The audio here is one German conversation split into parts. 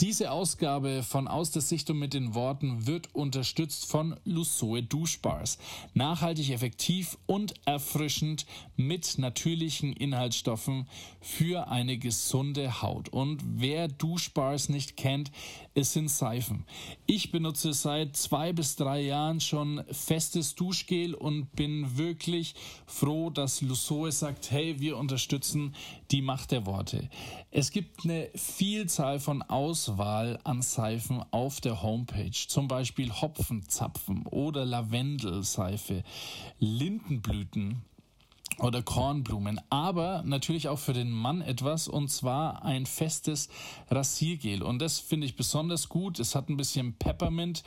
Diese Ausgabe von Aus der Sichtung mit den Worten wird unterstützt von Lusoe Duschbars. Nachhaltig, effektiv und erfrischend mit natürlichen Inhaltsstoffen für eine gesunde Haut. Und wer Duschbars nicht kennt, es sind Seifen. Ich benutze seit zwei bis drei Jahren schon festes Duschgel und bin wirklich froh, dass Lusoe sagt, hey, wir unterstützen die Macht der Worte. Es gibt eine Vielzahl von Aus Auswahl an Seifen auf der Homepage, zum Beispiel Hopfenzapfen oder Lavendelseife, Lindenblüten oder Kornblumen, aber natürlich auch für den Mann etwas und zwar ein festes Rasiergel und das finde ich besonders gut. Es hat ein bisschen Peppermint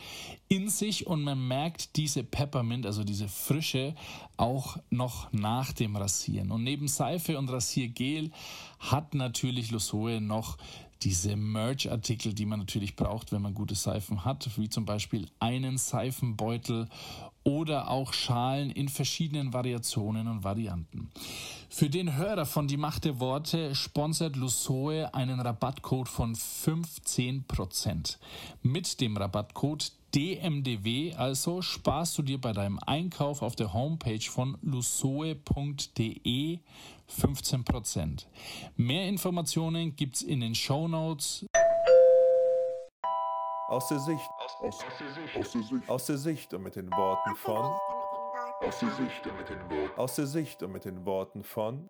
in sich und man merkt diese Peppermint, also diese Frische auch noch nach dem Rasieren. Und neben Seife und Rasiergel hat natürlich Lusoe noch diese Merch-Artikel, die man natürlich braucht, wenn man gute Seifen hat, wie zum Beispiel einen Seifenbeutel oder auch Schalen in verschiedenen Variationen und Varianten. Für den Hörer von Die Macht der Worte sponsert Lusoe einen Rabattcode von 15%. Mit dem Rabattcode DMDW also sparst du dir bei deinem Einkauf auf der Homepage von lusoe.de 15%. Mehr Informationen gibt es in den Show Notes. Aus der Sicht. Aus, aus, der Sicht. aus der Sicht. Aus der Sicht und mit den Worten von. Aus der Sicht und mit den Worten. Aus der Sicht und mit den Worten von.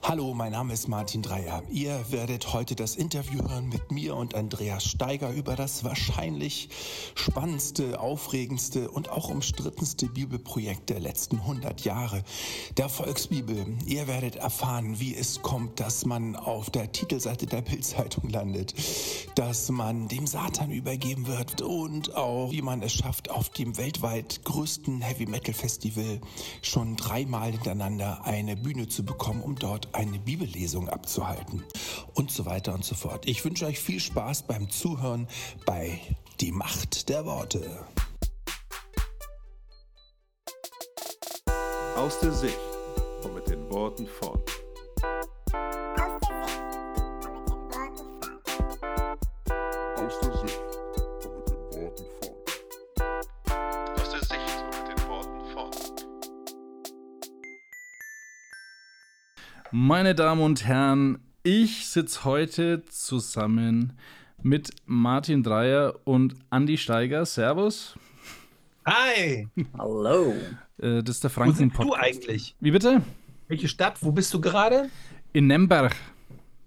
Hallo, mein Name ist Martin Dreier. Ihr werdet heute das Interview hören mit mir und Andreas Steiger über das wahrscheinlich spannendste, aufregendste und auch umstrittenste Bibelprojekt der letzten 100 Jahre, der Volksbibel. Ihr werdet erfahren, wie es kommt, dass man auf der Titelseite der Bildzeitung landet, dass man dem Satan übergeben wird und auch, wie man es schafft, auf dem weltweit größten Heavy Metal Festival schon dreimal hintereinander eine Bühne zu bekommen, um dort eine Bibellesung abzuhalten und so weiter und so fort. Ich wünsche euch viel Spaß beim Zuhören bei Die Macht der Worte. Aus der Sicht und mit den Worten von. Meine Damen und Herren, ich sitze heute zusammen mit Martin Dreier und Andy Steiger. Servus. Hi! Hallo. Äh, das ist der Wo sind du eigentlich? Wie bitte? Welche Stadt? Wo bist du gerade? In Nemberg.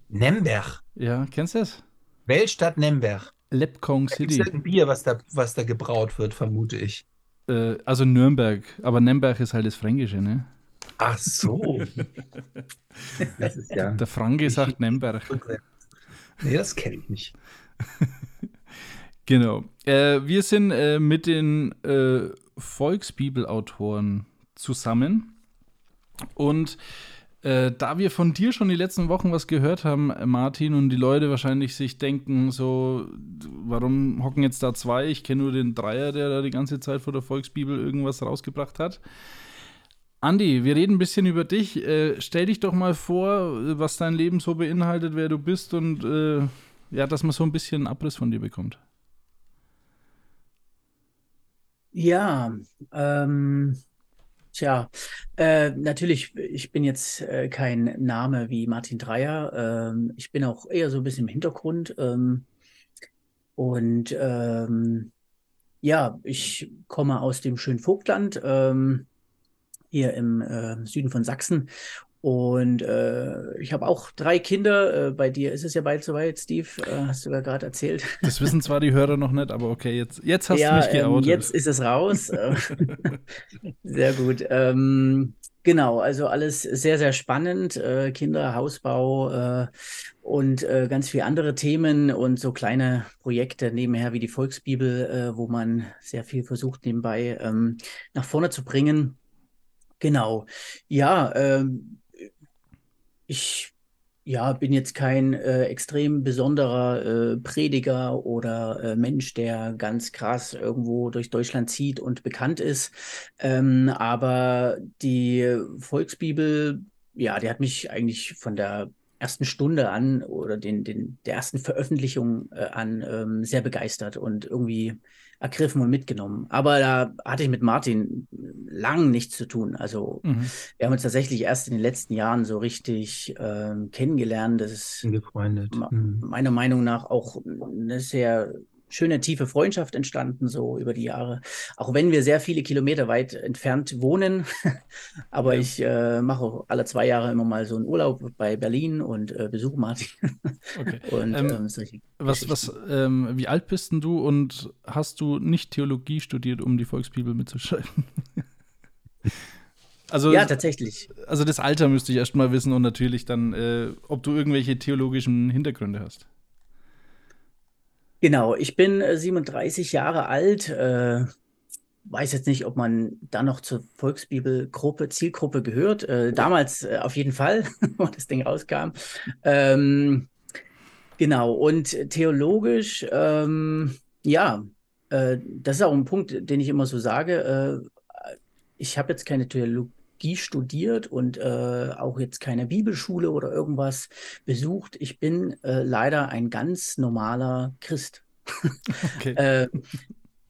Nemberg. Ja, kennst du das? Weltstadt Nemberg. Lepkong Da gibt City. es ein Bier, was da, was da gebraut wird, vermute ich. Äh, also Nürnberg. Aber Nemberg ist halt das Fränkische, ne? Ach so. das ist ja. Der Franke sagt Nemberg. Nee, das kenne ich nicht. Genau. Äh, wir sind äh, mit den äh, Volksbibelautoren zusammen. Und äh, da wir von dir schon die letzten Wochen was gehört haben, Martin, und die Leute wahrscheinlich sich denken, so, warum hocken jetzt da zwei? Ich kenne nur den Dreier, der da die ganze Zeit vor der Volksbibel irgendwas rausgebracht hat. Andi, wir reden ein bisschen über dich. Äh, stell dich doch mal vor, was dein Leben so beinhaltet, wer du bist und äh, ja, dass man so ein bisschen einen Abriss von dir bekommt. Ja, ähm, tja, äh, natürlich, ich bin jetzt äh, kein Name wie Martin Dreier. Ähm, ich bin auch eher so ein bisschen im Hintergrund. Ähm, und ähm, ja, ich komme aus dem schönen Vogtland, ähm, hier im äh, Süden von Sachsen. Und äh, ich habe auch drei Kinder. Äh, bei dir ist es ja bald soweit, Steve, äh, hast du ja gerade erzählt. Das wissen zwar die Hörer noch nicht, aber okay, jetzt, jetzt hast Ja, du mich ähm, geoutet. jetzt ist es raus. Sehr gut. Ähm, genau, also alles sehr, sehr spannend. Äh, Kinder, Hausbau äh, und äh, ganz viele andere Themen und so kleine Projekte nebenher wie die Volksbibel, äh, wo man sehr viel versucht, nebenbei ähm, nach vorne zu bringen. Genau. Ja, ähm, ich ja, bin jetzt kein äh, extrem besonderer äh, Prediger oder äh, Mensch, der ganz krass irgendwo durch Deutschland zieht und bekannt ist. Ähm, aber die Volksbibel, ja, die hat mich eigentlich von der ersten Stunde an oder den, den, der ersten Veröffentlichung äh, an ähm, sehr begeistert und irgendwie ergriffen und mitgenommen. Aber da hatte ich mit Martin lang nichts zu tun. Also mhm. wir haben uns tatsächlich erst in den letzten Jahren so richtig ähm, kennengelernt. Das ist mhm. meiner Meinung nach auch eine sehr schöne, tiefe Freundschaft entstanden, so über die Jahre. Auch wenn wir sehr viele Kilometer weit entfernt wohnen. Aber ja. ich äh, mache alle zwei Jahre immer mal so einen Urlaub bei Berlin und äh, besuche Martin. Okay. und, ähm, ähm, was, was, ähm, wie alt bist denn du und hast du nicht Theologie studiert, um die Volksbibel mitzuschreiben? Also, ja, tatsächlich. Also das Alter müsste ich erst mal wissen und natürlich dann, äh, ob du irgendwelche theologischen Hintergründe hast. Genau, ich bin äh, 37 Jahre alt. Äh, weiß jetzt nicht, ob man da noch zur Volksbibelgruppe, Zielgruppe gehört. Äh, damals äh, auf jeden Fall, wo das Ding rauskam. Ähm, genau, und theologisch, ähm, ja, äh, das ist auch ein Punkt, den ich immer so sage. Äh, ich habe jetzt keine Theologie studiert und äh, auch jetzt keine Bibelschule oder irgendwas besucht. Ich bin äh, leider ein ganz normaler Christ. Okay. äh,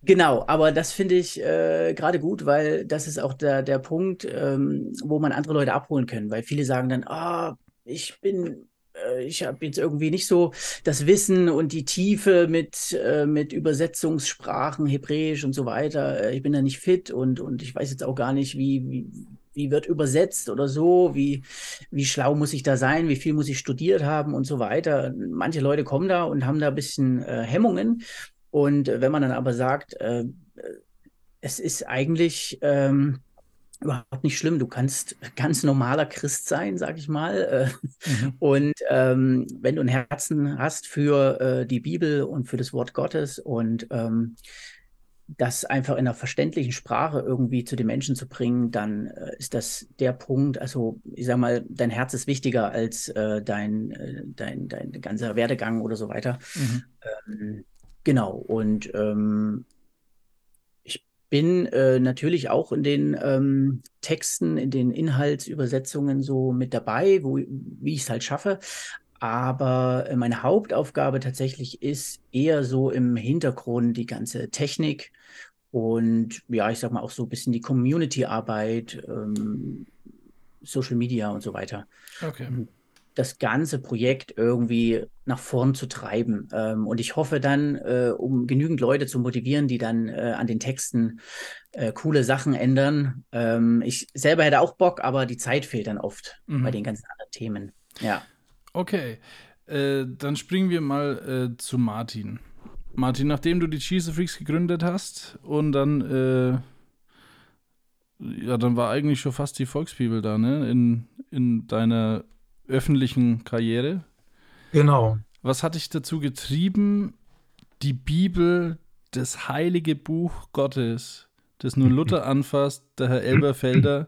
Genau, aber das finde ich äh, gerade gut, weil das ist auch der, der Punkt, ähm, wo man andere Leute abholen können, weil viele sagen dann, ah, ich bin äh, ich habe jetzt irgendwie nicht so das Wissen und die Tiefe mit, äh, mit Übersetzungssprachen, Hebräisch und so weiter. Äh, ich bin da nicht fit und, und ich weiß jetzt auch gar nicht, wie, wie, wie wird übersetzt oder so, wie, wie schlau muss ich da sein, wie viel muss ich studiert haben und so weiter. Manche Leute kommen da und haben da ein bisschen äh, Hemmungen. Und wenn man dann aber sagt, äh, es ist eigentlich ähm, überhaupt nicht schlimm. Du kannst ganz normaler Christ sein, sag ich mal. Äh, mhm. Und ähm, wenn du ein Herzen hast für äh, die Bibel und für das Wort Gottes und ähm, das einfach in einer verständlichen Sprache irgendwie zu den Menschen zu bringen, dann äh, ist das der Punkt. Also, ich sag mal, dein Herz ist wichtiger als äh, dein, äh, dein, dein ganzer Werdegang oder so weiter. Mhm. Ähm, genau. Und ähm, bin äh, natürlich auch in den ähm, Texten, in den Inhaltsübersetzungen so mit dabei, wo, wie ich es halt schaffe. Aber äh, meine Hauptaufgabe tatsächlich ist eher so im Hintergrund die ganze Technik und ja, ich sag mal auch so ein bisschen die Community-Arbeit, ähm, Social Media und so weiter. Okay das ganze Projekt irgendwie nach vorn zu treiben. Ähm, und ich hoffe dann, äh, um genügend Leute zu motivieren, die dann äh, an den Texten äh, coole Sachen ändern. Ähm, ich selber hätte auch Bock, aber die Zeit fehlt dann oft mhm. bei den ganzen anderen Themen. Ja. Okay, äh, dann springen wir mal äh, zu Martin. Martin, nachdem du die Cheese Freaks gegründet hast und dann äh, ja, dann war eigentlich schon fast die Volksbibel da, ne? In, in deiner öffentlichen Karriere. Genau. Was hat dich dazu getrieben, die Bibel, das heilige Buch Gottes, das nur Luther anfasst, der Herr Elberfelder,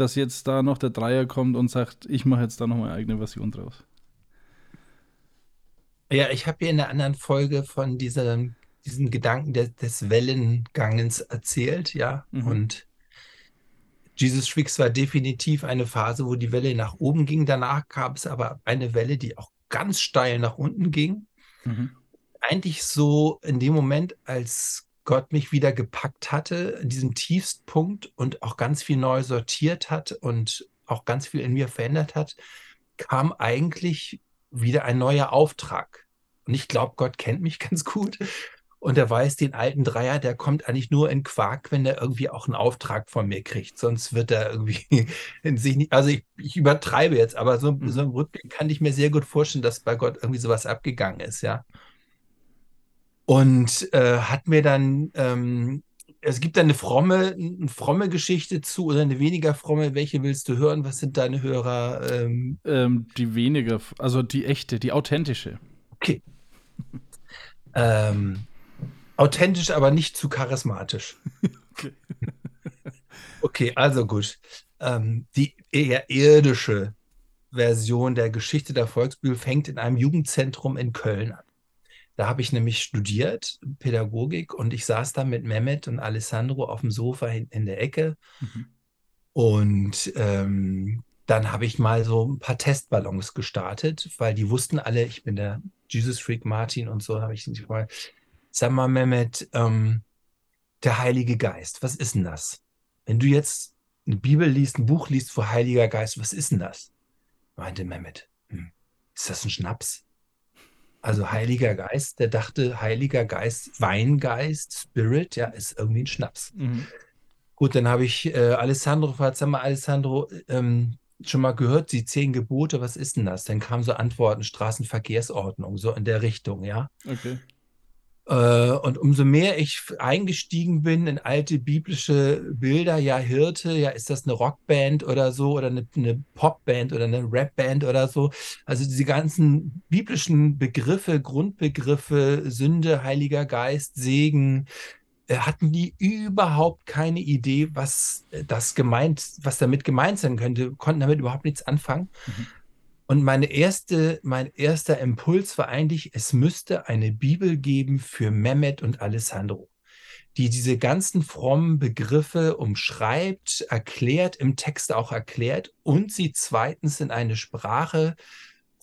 dass jetzt da noch der Dreier kommt und sagt, ich mache jetzt da noch meine eigene Version draus? Ja, ich habe hier in der anderen Folge von diesem, diesen Gedanken des, des Wellengangens erzählt, ja. Mhm. Und Jesus Schwix war definitiv eine Phase, wo die Welle nach oben ging. Danach gab es aber eine Welle, die auch ganz steil nach unten ging. Mhm. Eigentlich so in dem Moment, als Gott mich wieder gepackt hatte, in diesem Tiefstpunkt und auch ganz viel neu sortiert hat und auch ganz viel in mir verändert hat, kam eigentlich wieder ein neuer Auftrag. Und ich glaube, Gott kennt mich ganz gut und er weiß, den alten Dreier, der kommt eigentlich nur in Quark, wenn er irgendwie auch einen Auftrag von mir kriegt. Sonst wird er irgendwie in sich nicht, also ich, ich übertreibe jetzt, aber so, mhm. so im Rückblick kann ich mir sehr gut vorstellen, dass bei Gott irgendwie sowas abgegangen ist, ja. Und äh, hat mir dann, ähm, es gibt da eine fromme, eine fromme Geschichte zu oder eine weniger fromme. Welche willst du hören? Was sind deine Hörer? Ähm? Ähm, die weniger, also die echte, die authentische. Okay. ähm, Authentisch, aber nicht zu charismatisch. Okay, okay also gut. Ähm, die eher irdische Version der Geschichte der Volksbibel fängt in einem Jugendzentrum in Köln an. Da habe ich nämlich studiert, Pädagogik, und ich saß da mit Mehmet und Alessandro auf dem Sofa in, in der Ecke. Mhm. Und ähm, dann habe ich mal so ein paar Testballons gestartet, weil die wussten alle, ich bin der Jesus Freak Martin und so, habe ich sie gefragt, sag mal, Mehmet, ähm, der Heilige Geist, was ist denn das? Wenn du jetzt eine Bibel liest, ein Buch liest vor Heiliger Geist, was ist denn das? Meinte Mehmet, hm, ist das ein Schnaps? Also Heiliger Geist, der dachte, Heiliger Geist, Weingeist, Spirit, ja, ist irgendwie ein Schnaps. Mhm. Gut, dann habe ich äh, Alessandro sag mal, Alessandro, ähm, schon mal gehört, die zehn Gebote, was ist denn das? Dann kamen so Antworten, Straßenverkehrsordnung, so in der Richtung, ja. Okay. Äh, und umso mehr ich eingestiegen bin in alte biblische Bilder, ja, Hirte, ja, ist das eine Rockband oder so oder eine, eine Popband oder eine Rapband oder so. Also diese ganzen biblischen Begriffe, Grundbegriffe, Sünde, Heiliger Geist, Segen, äh, hatten die überhaupt keine Idee, was das gemeint, was damit gemeint sein könnte, konnten damit überhaupt nichts anfangen. Mhm. Und meine erste, mein erster Impuls war eigentlich, es müsste eine Bibel geben für Mehmet und Alessandro, die diese ganzen frommen Begriffe umschreibt, erklärt, im Text auch erklärt und sie zweitens in eine Sprache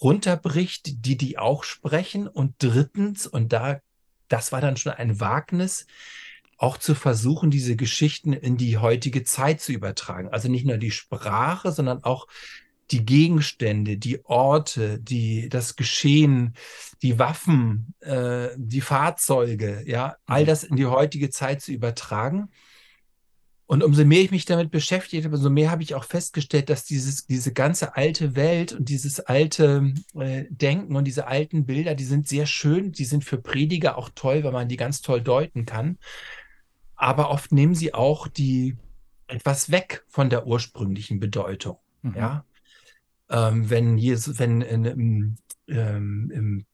runterbricht, die die auch sprechen und drittens, und da, das war dann schon ein Wagnis, auch zu versuchen, diese Geschichten in die heutige Zeit zu übertragen. Also nicht nur die Sprache, sondern auch die Gegenstände, die Orte, die, das Geschehen, die Waffen, äh, die Fahrzeuge, ja, all mhm. das in die heutige Zeit zu übertragen. Und umso mehr ich mich damit beschäftigt habe, umso mehr habe ich auch festgestellt, dass dieses, diese ganze alte Welt und dieses alte äh, Denken und diese alten Bilder, die sind sehr schön, die sind für Prediger auch toll, weil man die ganz toll deuten kann. Aber oft nehmen sie auch die etwas weg von der ursprünglichen Bedeutung. Mhm. Ja, ähm, wenn hier, wenn in, im, ähm, im,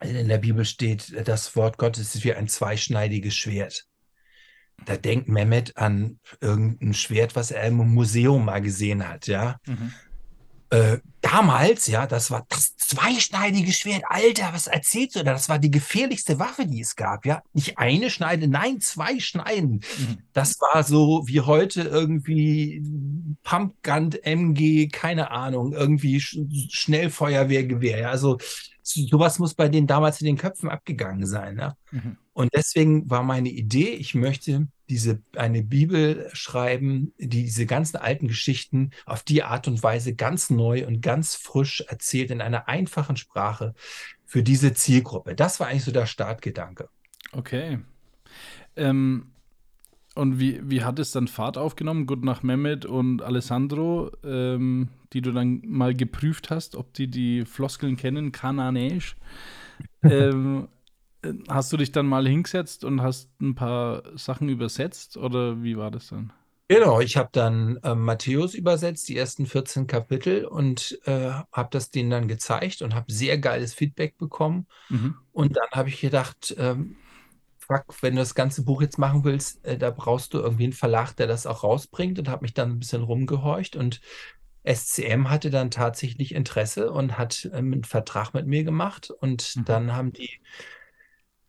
in der Bibel steht, das Wort Gottes ist wie ein zweischneidiges Schwert. Da denkt Mehmet an irgendein Schwert, was er im Museum mal gesehen hat, ja. Mhm. Äh, damals, ja, das war das zweischneidige Schwert. Alter, was erzählst du da? Das war die gefährlichste Waffe, die es gab, ja. Nicht eine Schneide, nein, zwei Schneiden. Mhm. Das war so wie heute irgendwie Pumpgun, MG, keine Ahnung, irgendwie Sch Schnellfeuerwehrgewehr. Ja? Also sowas muss bei denen damals in den Köpfen abgegangen sein. Ja? Mhm. Und deswegen war meine Idee, ich möchte diese, eine Bibel schreiben, die diese ganzen alten Geschichten auf die Art und Weise ganz neu und ganz frisch erzählt in einer einfachen Sprache für diese Zielgruppe. Das war eigentlich so der Startgedanke. Okay. Ähm, und wie, wie hat es dann Fahrt aufgenommen? Gut nach Mehmet und Alessandro, ähm, die du dann mal geprüft hast, ob die die Floskeln kennen, Kananäisch. ähm, hast du dich dann mal hingesetzt und hast ein paar Sachen übersetzt oder wie war das dann? Genau, ich habe dann äh, Matthäus übersetzt, die ersten 14 Kapitel und äh, habe das denen dann gezeigt und habe sehr geiles Feedback bekommen. Mhm. Und dann habe ich gedacht, ähm, fuck, wenn du das ganze Buch jetzt machen willst, äh, da brauchst du irgendwie einen Verlag, der das auch rausbringt und habe mich dann ein bisschen rumgehorcht und SCM hatte dann tatsächlich Interesse und hat ähm, einen Vertrag mit mir gemacht und mhm. dann haben die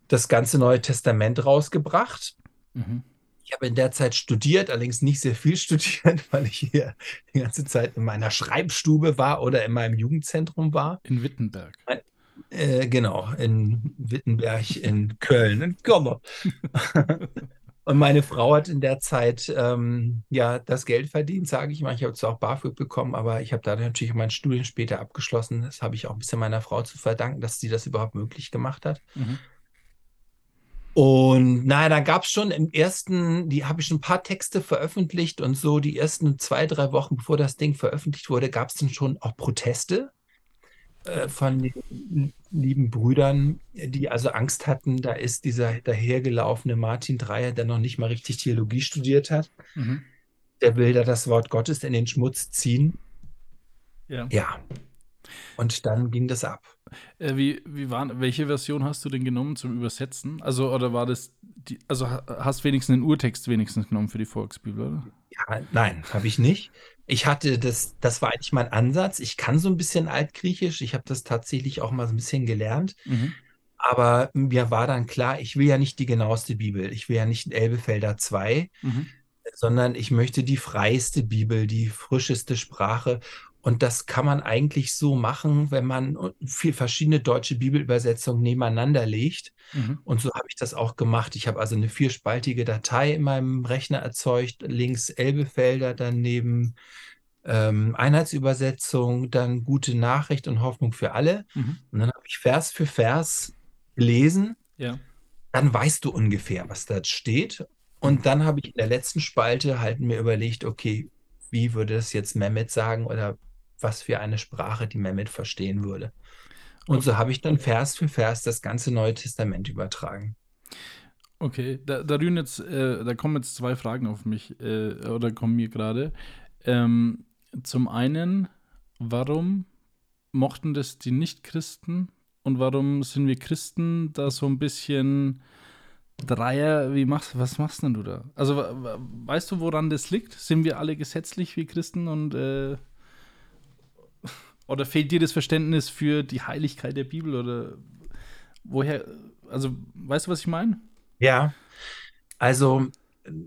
das ganze Neue Testament rausgebracht. Mhm. Ich habe in der Zeit studiert, allerdings nicht sehr viel studiert, weil ich hier die ganze Zeit in meiner Schreibstube war oder in meinem Jugendzentrum war. In Wittenberg. Äh, genau, in Wittenberg, in Köln, in Kommer. Und meine Frau hat in der Zeit ähm, ja das Geld verdient, sage ich mal. Ich habe zwar auch BAföG bekommen, aber ich habe da natürlich mein Studium später abgeschlossen. Das habe ich auch ein bisschen meiner Frau zu verdanken, dass sie das überhaupt möglich gemacht hat. Mhm. Und naja, da gab es schon im ersten, die habe ich schon ein paar Texte veröffentlicht und so die ersten zwei, drei Wochen, bevor das Ding veröffentlicht wurde, gab es dann schon auch Proteste äh, von den lieben Brüdern, die also Angst hatten, da ist dieser dahergelaufene Martin Dreier, der noch nicht mal richtig Theologie studiert hat. Mhm. Der will da das Wort Gottes in den Schmutz ziehen. Ja. Ja. Und dann ging das ab. Äh, wie, wie war, welche Version hast du denn genommen zum Übersetzen? Also, oder war das, die, also hast wenigstens einen Urtext wenigstens genommen für die Volksbibel, oder? Ja, nein, habe ich nicht. Ich hatte das, das war eigentlich mein Ansatz. Ich kann so ein bisschen Altgriechisch. Ich habe das tatsächlich auch mal so ein bisschen gelernt. Mhm. Aber mir war dann klar, ich will ja nicht die genaueste Bibel. Ich will ja nicht Elbefelder 2, mhm. sondern ich möchte die freiste Bibel, die frischeste Sprache. Und das kann man eigentlich so machen, wenn man vier verschiedene deutsche Bibelübersetzungen nebeneinander legt. Mhm. Und so habe ich das auch gemacht. Ich habe also eine vierspaltige Datei in meinem Rechner erzeugt, links Elbefelder, daneben ähm, Einheitsübersetzung, dann gute Nachricht und Hoffnung für alle. Mhm. Und dann habe ich Vers für Vers gelesen. Ja. Dann weißt du ungefähr, was da steht. Und dann habe ich in der letzten Spalte halt mir überlegt, okay, wie würde das jetzt Mehmet sagen oder was für eine Sprache die Mehmet verstehen würde. Und so habe ich dann Vers für Vers das ganze Neue Testament übertragen. Okay, da, da, jetzt, äh, da kommen jetzt zwei Fragen auf mich äh, oder kommen mir gerade. Ähm, zum einen, warum mochten das die Nicht-Christen und warum sind wir Christen da so ein bisschen Dreier, wie machst was machst denn du da? Also weißt du, woran das liegt? Sind wir alle gesetzlich wie Christen und äh, oder fehlt dir das Verständnis für die Heiligkeit der Bibel oder woher? Also weißt du, was ich meine? Ja, also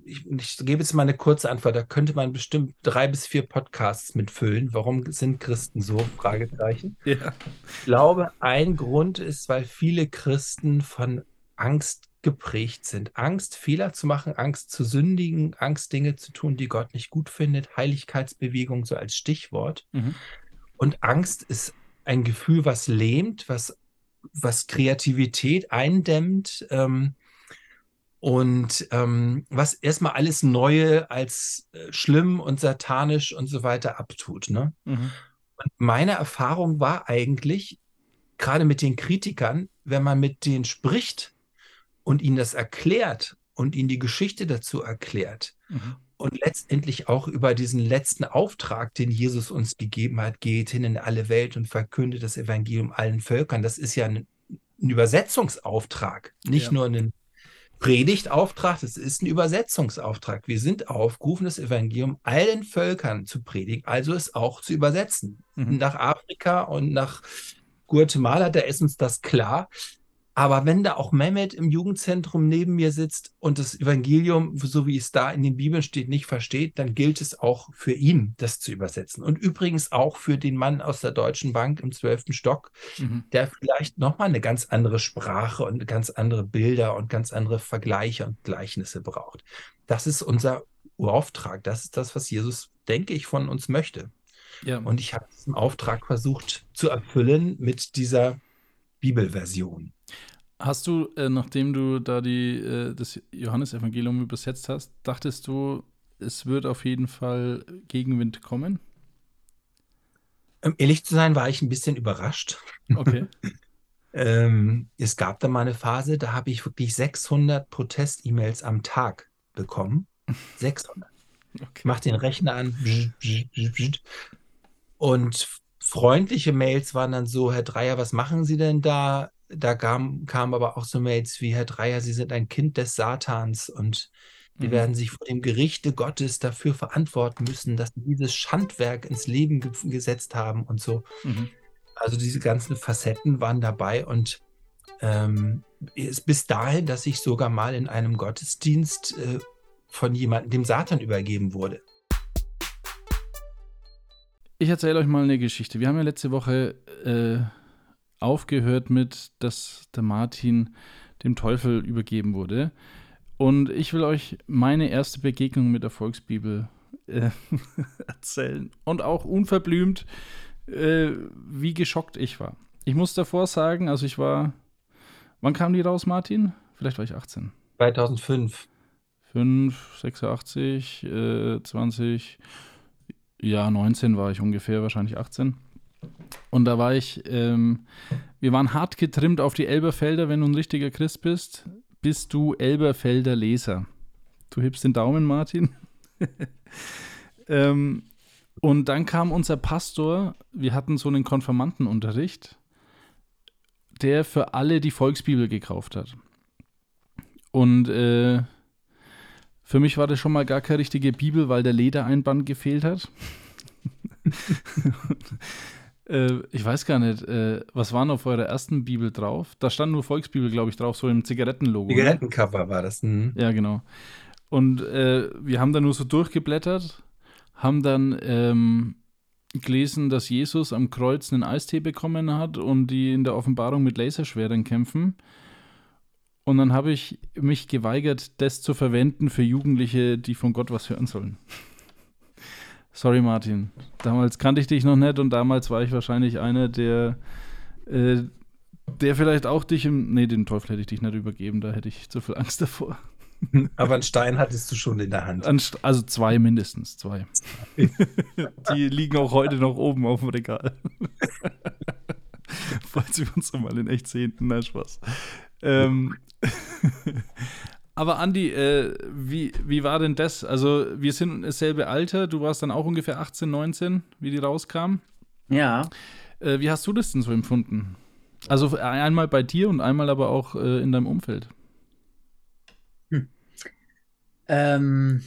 ich, ich, gebe jetzt mal eine kurze Antwort. Da könnte man bestimmt drei bis vier Podcasts mitfüllen. Warum sind Christen so? Fragezeichen. Ja. Ich glaube, ein Grund ist, weil viele Christen von Angst geprägt sind. Angst, Fehler zu machen, Angst zu sündigen, Angst, Dinge zu tun, die Gott nicht gut findet, Heiligkeitsbewegung so als Stichwort. Mhm. Und Angst ist ein Gefühl, was lähmt, was, was Kreativität eindämmt ähm, und ähm, was erstmal alles Neue als äh, schlimm und satanisch und so weiter abtut. Ne? Mhm. Und meine Erfahrung war eigentlich, gerade mit den Kritikern, wenn man mit denen spricht, und ihnen das erklärt und ihnen die Geschichte dazu erklärt mhm. Und letztendlich auch über diesen letzten Auftrag, den Jesus uns gegeben hat, geht hin in alle Welt und verkündet das Evangelium allen Völkern. Das ist ja ein, ein Übersetzungsauftrag, nicht ja. nur ein Predigtauftrag, das ist ein Übersetzungsauftrag. Wir sind aufgerufen, das Evangelium allen Völkern zu predigen, also es auch zu übersetzen. Mhm. Nach Afrika und nach Guatemala, da ist uns das klar. Aber wenn da auch Mehmet im Jugendzentrum neben mir sitzt und das Evangelium, so wie es da in den Bibeln steht, nicht versteht, dann gilt es auch für ihn, das zu übersetzen. Und übrigens auch für den Mann aus der Deutschen Bank im zwölften Stock, mhm. der vielleicht nochmal eine ganz andere Sprache und ganz andere Bilder und ganz andere Vergleiche und Gleichnisse braucht. Das ist unser Urauftrag. Das ist das, was Jesus, denke ich, von uns möchte. Ja. Und ich habe diesen Auftrag versucht zu erfüllen mit dieser Bibelversion. Hast du, äh, nachdem du da die, äh, das Johannesevangelium übersetzt hast, dachtest du, es wird auf jeden Fall Gegenwind kommen? Um ehrlich zu sein, war ich ein bisschen überrascht. Okay. ähm, es gab da mal eine Phase, da habe ich wirklich 600 Protest-E-Mails am Tag bekommen. 600. Okay. Ich mache den Rechner an. Und freundliche Mails waren dann so, Herr Dreier, was machen Sie denn da? Da kamen kam aber auch so Mails wie, Herr Dreier, Sie sind ein Kind des Satans und Sie mhm. werden sich vor dem Gerichte Gottes dafür verantworten müssen, dass Sie dieses Schandwerk ins Leben ge gesetzt haben und so. Mhm. Also diese ganzen Facetten waren dabei und ähm, bis dahin, dass ich sogar mal in einem Gottesdienst äh, von jemandem dem Satan übergeben wurde. Ich erzähle euch mal eine Geschichte. Wir haben ja letzte Woche äh, aufgehört mit, dass der Martin dem Teufel übergeben wurde. Und ich will euch meine erste Begegnung mit der Volksbibel äh, erzählen. Und auch unverblümt, äh, wie geschockt ich war. Ich muss davor sagen, also ich war. Wann kam die raus, Martin? Vielleicht war ich 18. 2005. 5, 86, äh, 20. Ja, 19 war ich ungefähr, wahrscheinlich 18. Und da war ich, ähm, wir waren hart getrimmt auf die Elberfelder. Wenn du ein richtiger Christ bist, bist du Elberfelder Leser. Du hebst den Daumen, Martin. ähm, und dann kam unser Pastor, wir hatten so einen Konfirmandenunterricht, der für alle die Volksbibel gekauft hat. Und äh, für mich war das schon mal gar keine richtige Bibel, weil der Ledereinband gefehlt hat. äh, ich weiß gar nicht, äh, was war auf eurer ersten Bibel drauf? Da stand nur Volksbibel, glaube ich, drauf, so im Zigarettenlogo. Zigarettencover war das. Mhm. Ja, genau. Und äh, wir haben da nur so durchgeblättert, haben dann ähm, gelesen, dass Jesus am Kreuz einen Eistee bekommen hat und die in der Offenbarung mit Laserschwertern kämpfen. Und dann habe ich mich geweigert, das zu verwenden für Jugendliche, die von Gott was hören sollen. Sorry, Martin. Damals kannte ich dich noch nicht und damals war ich wahrscheinlich einer, der, äh, der vielleicht auch dich im. Nee, den Teufel hätte ich dich nicht übergeben, da hätte ich zu viel Angst davor. Aber einen Stein hattest du schon in der Hand. Also zwei mindestens, zwei. Die liegen auch heute noch oben auf dem Regal. Falls wir uns mal in echt sehen. Na, Spaß. Ähm, aber Andi, äh, wie, wie war denn das? Also, wir sind dasselbe Alter. Du warst dann auch ungefähr 18, 19, wie die rauskam. Ja. Äh, wie hast du das denn so empfunden? Also einmal bei dir und einmal aber auch äh, in deinem Umfeld. Hm. Ähm,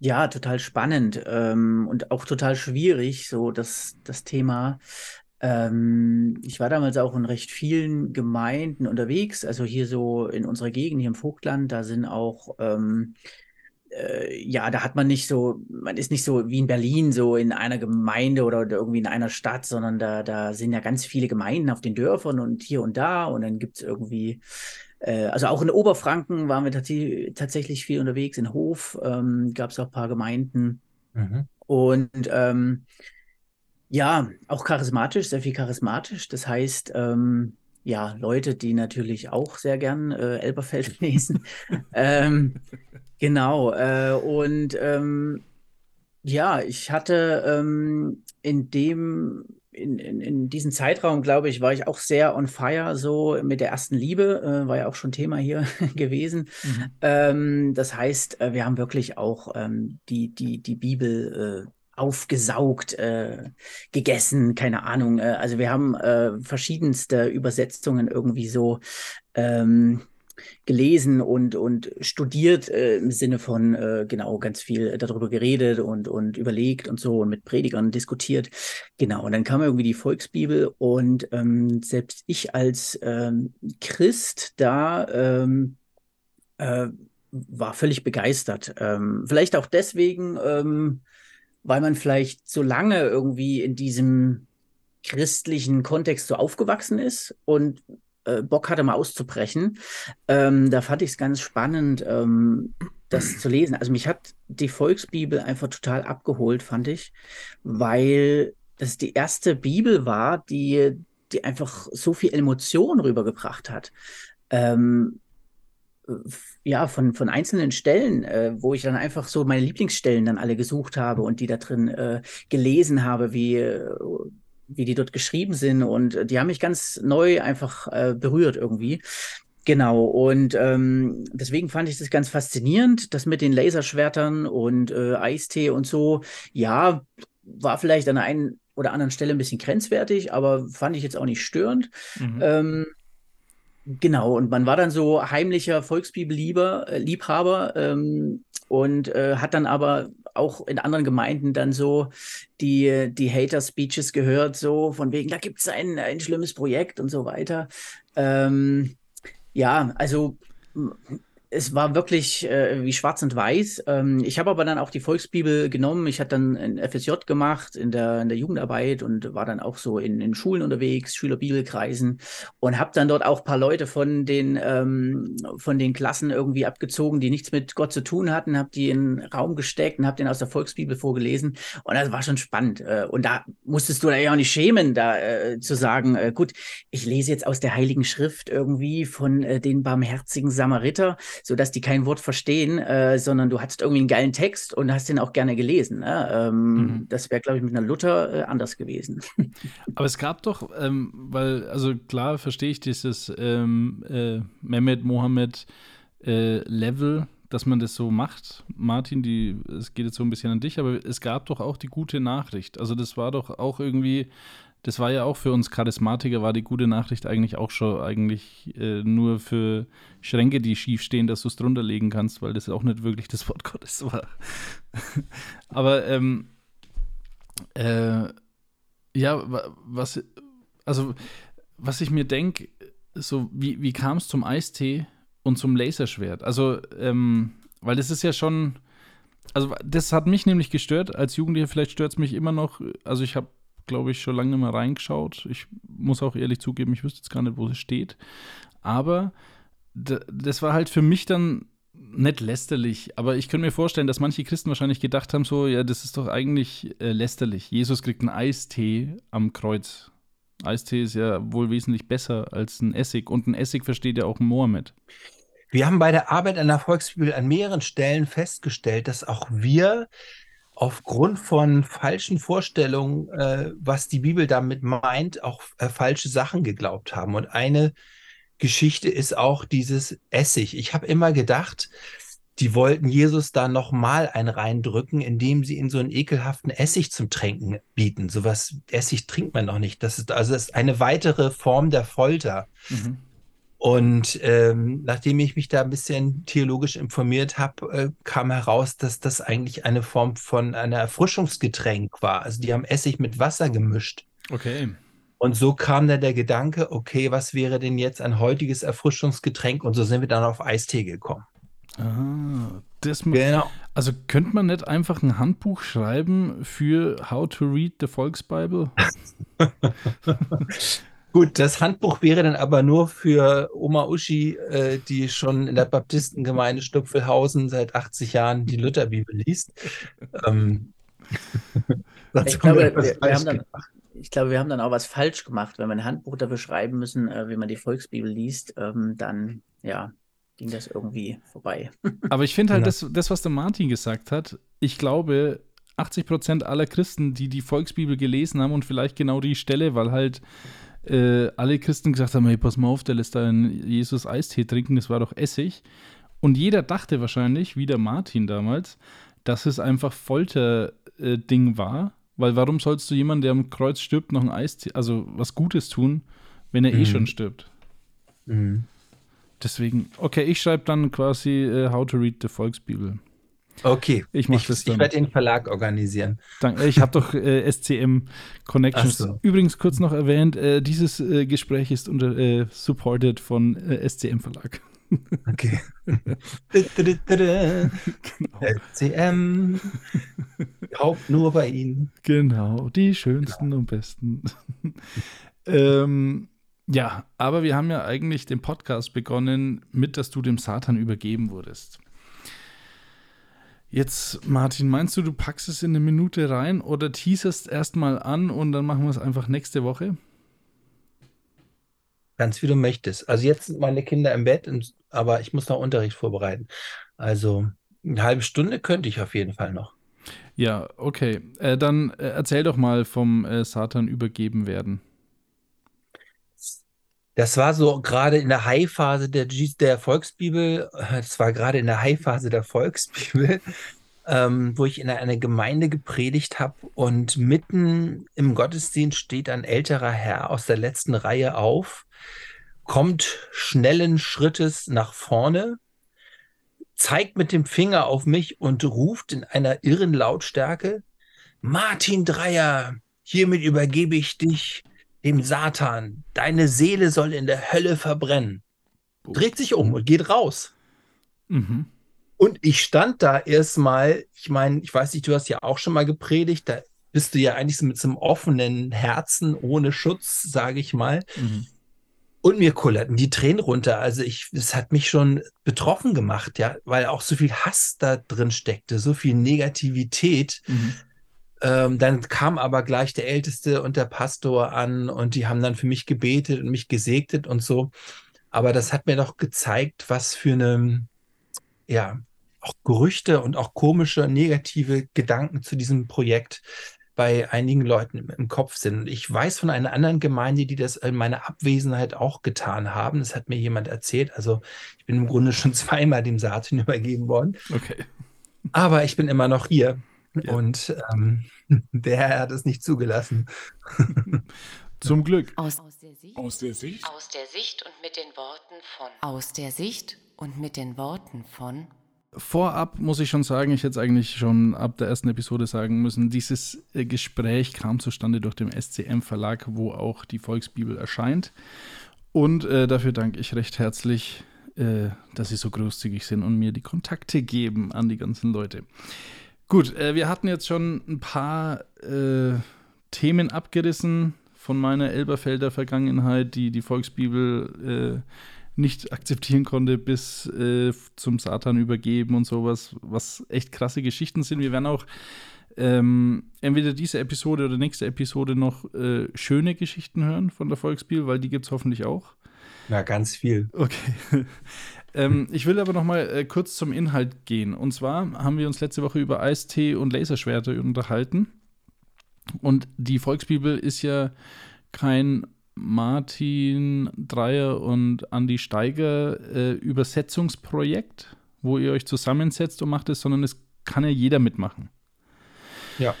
ja, total spannend ähm, und auch total schwierig, so das, das Thema. Ähm, ich war damals auch in recht vielen Gemeinden unterwegs, also hier so in unserer Gegend, hier im Vogtland, da sind auch, ähm, äh, ja, da hat man nicht so, man ist nicht so wie in Berlin, so in einer Gemeinde oder, oder irgendwie in einer Stadt, sondern da, da sind ja ganz viele Gemeinden auf den Dörfern und hier und da und dann gibt es irgendwie äh, also auch in Oberfranken waren wir tats tatsächlich viel unterwegs, in Hof ähm, gab es auch ein paar Gemeinden. Mhm. Und ähm, ja, auch charismatisch, sehr viel charismatisch. Das heißt, ähm, ja, Leute, die natürlich auch sehr gern äh, Elberfeld lesen. ähm, genau. Äh, und ähm, ja, ich hatte ähm, in dem, in, in, in diesem Zeitraum, glaube ich, war ich auch sehr on fire, so mit der ersten Liebe, äh, war ja auch schon Thema hier gewesen. Mhm. Ähm, das heißt, äh, wir haben wirklich auch ähm, die, die, die Bibel äh, aufgesaugt, äh, gegessen, keine Ahnung. Äh, also wir haben äh, verschiedenste Übersetzungen irgendwie so ähm, gelesen und, und studiert äh, im Sinne von äh, genau ganz viel darüber geredet und, und überlegt und so und mit Predigern diskutiert. Genau, und dann kam irgendwie die Volksbibel und ähm, selbst ich als ähm, Christ da ähm, äh, war völlig begeistert. Ähm, vielleicht auch deswegen, ähm, weil man vielleicht so lange irgendwie in diesem christlichen Kontext so aufgewachsen ist und äh, Bock hatte, mal auszubrechen. Ähm, da fand ich es ganz spannend, ähm, das zu lesen. Also mich hat die Volksbibel einfach total abgeholt, fand ich, weil das die erste Bibel war, die, die einfach so viel Emotion rübergebracht hat. Ähm, ja, von, von einzelnen Stellen, äh, wo ich dann einfach so meine Lieblingsstellen dann alle gesucht habe und die da drin äh, gelesen habe, wie, äh, wie die dort geschrieben sind. Und die haben mich ganz neu einfach äh, berührt irgendwie. Genau, und ähm, deswegen fand ich das ganz faszinierend, das mit den Laserschwertern und äh, Eistee und so. Ja, war vielleicht an der einen oder anderen Stelle ein bisschen grenzwertig, aber fand ich jetzt auch nicht störend. Mhm. Ähm, Genau, und man war dann so heimlicher Volksbibelliebhaber äh, ähm, und äh, hat dann aber auch in anderen Gemeinden dann so die, die Hater-Speeches gehört, so von wegen, da gibt es ein, ein schlimmes Projekt und so weiter. Ähm, ja, also es war wirklich äh, wie schwarz und weiß. Ähm, ich habe aber dann auch die Volksbibel genommen. Ich hatte dann ein FSJ gemacht in der, in der Jugendarbeit und war dann auch so in, in Schulen unterwegs, Schülerbibelkreisen und habe dann dort auch ein paar Leute von den, ähm, von den Klassen irgendwie abgezogen, die nichts mit Gott zu tun hatten, habe die in den Raum gesteckt und habe den aus der Volksbibel vorgelesen. Und das war schon spannend. Äh, und da musstest du da ja auch nicht schämen, da äh, zu sagen, äh, gut, ich lese jetzt aus der Heiligen Schrift irgendwie von äh, den barmherzigen Samariter sodass die kein Wort verstehen, äh, sondern du hattest irgendwie einen geilen Text und hast den auch gerne gelesen. Ne? Ähm, mhm. Das wäre, glaube ich, mit einer Luther äh, anders gewesen. Aber es gab doch, ähm, weil, also klar verstehe ich dieses ähm, äh, Mehmet Mohammed äh, Level, dass man das so macht. Martin, die, es geht jetzt so ein bisschen an dich, aber es gab doch auch die gute Nachricht. Also das war doch auch irgendwie das war ja auch für uns Charismatiker, war die gute Nachricht eigentlich auch schon eigentlich äh, nur für Schränke, die schief stehen, dass du es drunter legen kannst, weil das auch nicht wirklich das Wort Gottes war. Aber ähm, äh, ja, was, also was ich mir denke, so wie, wie kam es zum Eistee und zum Laserschwert? Also ähm, weil das ist ja schon, also das hat mich nämlich gestört. Als Jugendlicher, vielleicht stört es mich immer noch. Also ich habe, glaube ich, schon lange nicht mehr reingeschaut. Ich muss auch ehrlich zugeben, ich wüsste jetzt gar nicht, wo es steht. Aber das war halt für mich dann nicht lästerlich, aber ich könnte mir vorstellen, dass manche Christen wahrscheinlich gedacht haben, so, ja, das ist doch eigentlich äh, lästerlich. Jesus kriegt einen Eistee am Kreuz. Eistee ist ja wohl wesentlich besser als ein Essig und ein Essig versteht ja auch Mohammed. Wir haben bei der Arbeit an der Volksbibel an mehreren Stellen festgestellt, dass auch wir aufgrund von falschen Vorstellungen, äh, was die Bibel damit meint, auch äh, falsche Sachen geglaubt haben. Und eine Geschichte ist auch dieses Essig. Ich habe immer gedacht, die wollten Jesus da nochmal ein reindrücken, indem sie ihn so einen ekelhaften Essig zum Tränken bieten. Sowas Essig trinkt man noch nicht. Das ist also das ist eine weitere Form der Folter. Mhm. Und ähm, nachdem ich mich da ein bisschen theologisch informiert habe, äh, kam heraus, dass das eigentlich eine Form von einer Erfrischungsgetränk war. Also die haben Essig mit Wasser gemischt. Okay. Und so kam dann der Gedanke, okay, was wäre denn jetzt ein heutiges Erfrischungsgetränk? Und so sind wir dann auf Eistee gekommen. Ah, das, genau. Also könnte man nicht einfach ein Handbuch schreiben für How to Read the Volksbible? Gut, das Handbuch wäre dann aber nur für Oma Uschi, äh, die schon in der Baptistengemeinde Stupfelhausen seit 80 Jahren die Lutherbibel liest. Ähm, ich glaube, wir, wir haben dann, ich glaube, wir haben dann auch was falsch gemacht. Wenn wir ein Handbuch dafür schreiben müssen, äh, wie man die Volksbibel liest, ähm, dann ja, ging das irgendwie vorbei. Aber ich finde halt, ja. das, das, was der Martin gesagt hat, ich glaube, 80 Prozent aller Christen, die die Volksbibel gelesen haben und vielleicht genau die Stelle, weil halt äh, alle Christen gesagt haben, hey, pass mal auf, der lässt da einen Jesus Eistee trinken, das war doch Essig. Und jeder dachte wahrscheinlich, wie der Martin damals, dass es einfach Folter-Ding äh, war weil warum sollst du jemanden, der am Kreuz stirbt, noch ein Eis, also was Gutes tun, wenn er eh mhm. eh schon stirbt? Mhm. Deswegen, okay, ich schreibe dann quasi uh, How to Read the Volksbibel. Okay, ich dann. Ich werde den Verlag organisieren. Danke. Ich habe doch äh, SCM Connections. So. Übrigens kurz noch erwähnt, äh, dieses äh, Gespräch ist unter äh, supported von äh, SCM Verlag. Okay. genau. LCM. Haupt nur bei Ihnen. Genau, die schönsten genau. und besten. ähm, ja, aber wir haben ja eigentlich den Podcast begonnen mit, dass du dem Satan übergeben wurdest. Jetzt, Martin, meinst du, du packst es in eine Minute rein oder teaserst erstmal an und dann machen wir es einfach nächste Woche? Ganz wie du möchtest. Also jetzt sind meine Kinder im Bett, aber ich muss noch Unterricht vorbereiten. Also eine halbe Stunde könnte ich auf jeden Fall noch. Ja, okay. Äh, dann äh, erzähl doch mal vom äh, Satan übergeben werden. Das war so gerade in der High-Phase der, der Volksbibel, das war gerade in der High-Phase der Volksbibel, ähm, wo ich in einer Gemeinde gepredigt habe und mitten im Gottesdienst steht ein älterer Herr aus der letzten Reihe auf kommt schnellen Schrittes nach vorne, zeigt mit dem Finger auf mich und ruft in einer irren Lautstärke, Martin Dreier, hiermit übergebe ich dich dem Satan. Deine Seele soll in der Hölle verbrennen. Dreht sich um und geht raus. Mhm. Und ich stand da erstmal, ich meine, ich weiß nicht, du hast ja auch schon mal gepredigt, da bist du ja eigentlich so mit so einem offenen Herzen, ohne Schutz, sage ich mal. Mhm. Und mir kullerten die Tränen runter. Also ich, es hat mich schon betroffen gemacht, ja, weil auch so viel Hass da drin steckte, so viel Negativität. Mhm. Ähm, dann kam aber gleich der Älteste und der Pastor an und die haben dann für mich gebetet und mich gesegnet und so. Aber das hat mir doch gezeigt, was für eine, ja, auch Gerüchte und auch komische, negative Gedanken zu diesem Projekt bei einigen Leuten im, im, Kopf sind. Ich weiß von einer anderen Gemeinde, die das in meiner Abwesenheit auch getan haben. Das hat mir jemand erzählt. Also ich bin im Grunde schon zweimal dem Satan übergeben worden. Okay. Aber ich bin immer noch hier. Ja. Und ähm, der Herr hat es nicht zugelassen. Zum Glück. Aus, aus, der Sicht, aus der Sicht. Aus der Sicht und mit den Worten von. Aus der Sicht und mit den Worten von vorab muss ich schon sagen, ich hätte es eigentlich schon ab der ersten Episode sagen müssen, dieses äh, Gespräch kam zustande durch den SCM-Verlag, wo auch die Volksbibel erscheint. Und äh, dafür danke ich recht herzlich äh, dass Sie so großzügig sind und mir die Kontakte geben an die ganzen Leute. Gut, äh, wir hatten jetzt schon ein paar äh, Themen abgerissen von meiner Elberfelder Vergangenheit, die die Volksbibel äh, nicht akzeptieren konnte, bis äh, zum Satan übergeben und sowas, was echt krasse Geschichten sind. Wir werden auch ähm, entweder diese Episode oder nächste Episode noch äh, schöne Geschichten hören von der Volksbibel, weil die gibt es hoffentlich auch. Ja, ganz viel. Okay. Ähm, ich will aber noch mal äh, kurz zum Inhalt gehen. Und zwar haben wir uns letzte Woche über Eistee und Laserschwerter unterhalten. Und die Volksbibel ist ja kein Martin Dreier und Andy Steiger äh, Übersetzungsprojekt, wo ihr euch zusammensetzt und macht es, sondern es kann ja jeder mitmachen. Ja.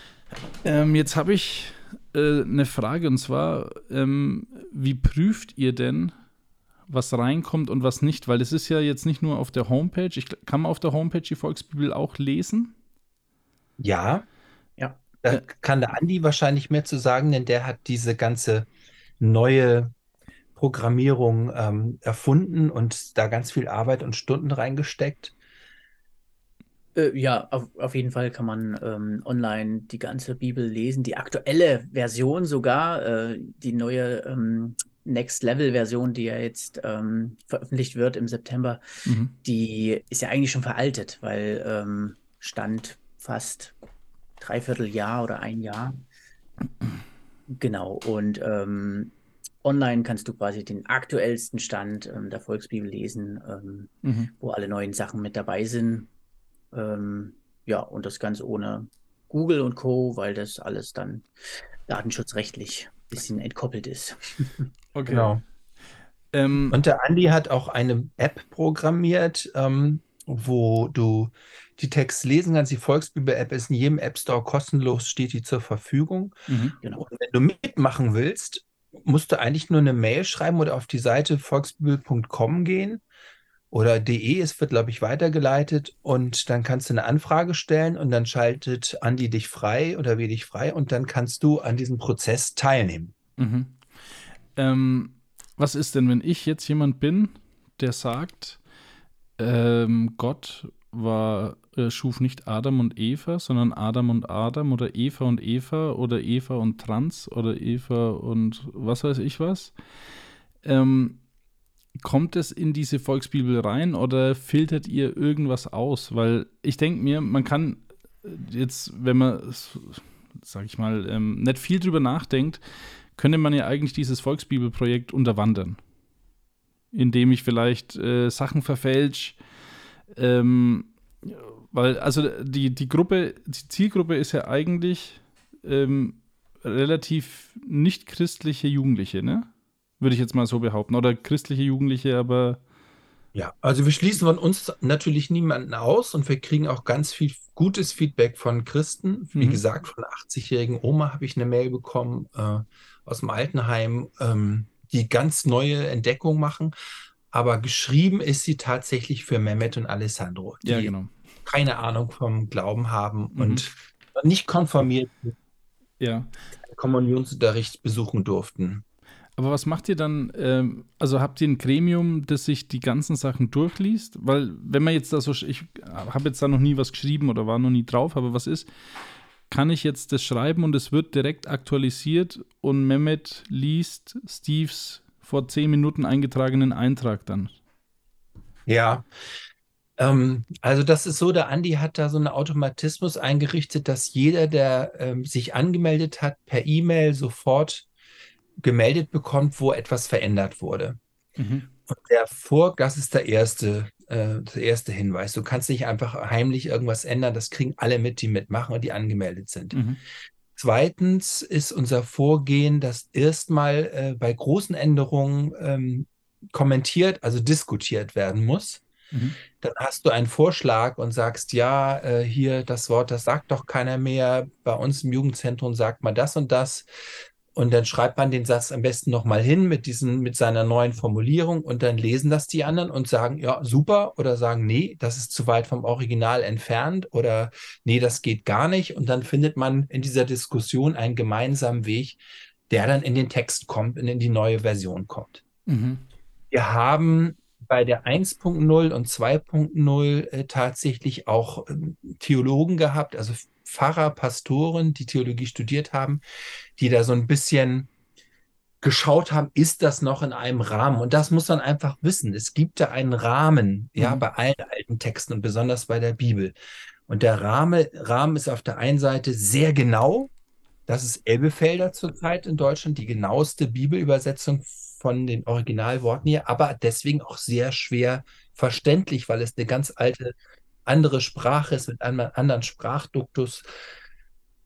Ähm, jetzt habe ich äh, eine Frage und zwar, ähm, wie prüft ihr denn, was reinkommt und was nicht? Weil es ist ja jetzt nicht nur auf der Homepage. Ich kann man auf der Homepage die Volksbibel auch lesen? Ja. Ja. Da kann der Andi wahrscheinlich mehr zu sagen, denn der hat diese ganze neue Programmierung ähm, erfunden und da ganz viel Arbeit und Stunden reingesteckt. Äh, ja, auf, auf jeden Fall kann man ähm, online die ganze Bibel lesen, die aktuelle Version sogar, äh, die neue ähm, Next Level Version, die ja jetzt ähm, veröffentlicht wird im September, mhm. die ist ja eigentlich schon veraltet, weil ähm, stand fast dreiviertel Jahr oder ein Jahr. Genau, und ähm, online kannst du quasi den aktuellsten Stand ähm, der Volksbibel lesen, ähm, mhm. wo alle neuen Sachen mit dabei sind. Ähm, ja, und das Ganze ohne Google und Co., weil das alles dann datenschutzrechtlich bisschen entkoppelt ist. Okay. Genau. Ähm, und der Andi hat auch eine App programmiert, ähm, wo du die Texte lesen kannst. Die Volksbibel-App ist in jedem App Store kostenlos, steht die zur Verfügung. Mhm. Genau. Und wenn du mitmachen willst, musst du eigentlich nur eine Mail schreiben oder auf die Seite volksbibel.com gehen oder de, es wird, glaube ich, weitergeleitet und dann kannst du eine Anfrage stellen und dann schaltet Andi dich frei oder wir dich frei und dann kannst du an diesem Prozess teilnehmen. Mhm. Ähm, was ist denn, wenn ich jetzt jemand bin, der sagt, ähm, Gott war, äh, schuf nicht Adam und Eva, sondern Adam und Adam oder Eva und Eva oder Eva und Trans oder Eva und was weiß ich was. Ähm, kommt es in diese Volksbibel rein oder filtert ihr irgendwas aus? Weil ich denke mir, man kann jetzt, wenn man, sag ich mal, ähm, nicht viel drüber nachdenkt, könnte man ja eigentlich dieses Volksbibelprojekt unterwandern. Indem ich vielleicht äh, Sachen verfälsche. Ähm, weil, also die, die Gruppe, die Zielgruppe ist ja eigentlich ähm, relativ nicht christliche Jugendliche, ne? Würde ich jetzt mal so behaupten. Oder christliche Jugendliche, aber. Ja, also wir schließen von uns natürlich niemanden aus und wir kriegen auch ganz viel gutes Feedback von Christen. Wie mhm. gesagt, von einer 80-jährigen Oma habe ich eine Mail bekommen äh, aus dem Altenheim, ähm, die ganz neue Entdeckungen machen. Aber geschrieben ist sie tatsächlich für Mehmet und Alessandro, die ja, genau. keine Ahnung vom Glauben haben mhm. und nicht konformiert ja. Kommunionsunterricht besuchen durften. Aber was macht ihr dann? Ähm, also habt ihr ein Gremium, das sich die ganzen Sachen durchliest? Weil, wenn man jetzt da so, ich habe jetzt da noch nie was geschrieben oder war noch nie drauf, aber was ist? Kann ich jetzt das schreiben und es wird direkt aktualisiert und Mehmet liest Steves vor zehn Minuten eingetragenen Eintrag dann? Ja, ähm, also das ist so, der Andi hat da so einen Automatismus eingerichtet, dass jeder, der ähm, sich angemeldet hat, per E-Mail sofort gemeldet bekommt, wo etwas verändert wurde. Mhm. Und der Vor, das ist der erste, äh, der erste Hinweis. Du kannst nicht einfach heimlich irgendwas ändern. Das kriegen alle mit, die mitmachen und die angemeldet sind. Mhm. Zweitens ist unser Vorgehen, dass erstmal äh, bei großen Änderungen ähm, kommentiert, also diskutiert werden muss. Mhm. Dann hast du einen Vorschlag und sagst, ja, äh, hier das Wort, das sagt doch keiner mehr. Bei uns im Jugendzentrum sagt man das und das. Und dann schreibt man den Satz am besten nochmal hin mit diesen, mit seiner neuen Formulierung und dann lesen das die anderen und sagen, ja, super, oder sagen, nee, das ist zu weit vom Original entfernt oder nee, das geht gar nicht. Und dann findet man in dieser Diskussion einen gemeinsamen Weg, der dann in den Text kommt und in die neue Version kommt. Mhm. Wir haben bei der 1.0 und 2.0 äh, tatsächlich auch äh, Theologen gehabt, also Pfarrer, Pastoren, die Theologie studiert haben, die da so ein bisschen geschaut haben, ist das noch in einem Rahmen? Und das muss man einfach wissen. Es gibt da einen Rahmen, ja, mhm. bei allen alten Texten und besonders bei der Bibel. Und der Rahmen, Rahmen ist auf der einen Seite sehr genau. Das ist Elbefelder zurzeit in Deutschland, die genaueste Bibelübersetzung von den Originalworten hier, aber deswegen auch sehr schwer verständlich, weil es eine ganz alte andere Sprache ist mit einem anderen Sprachduktus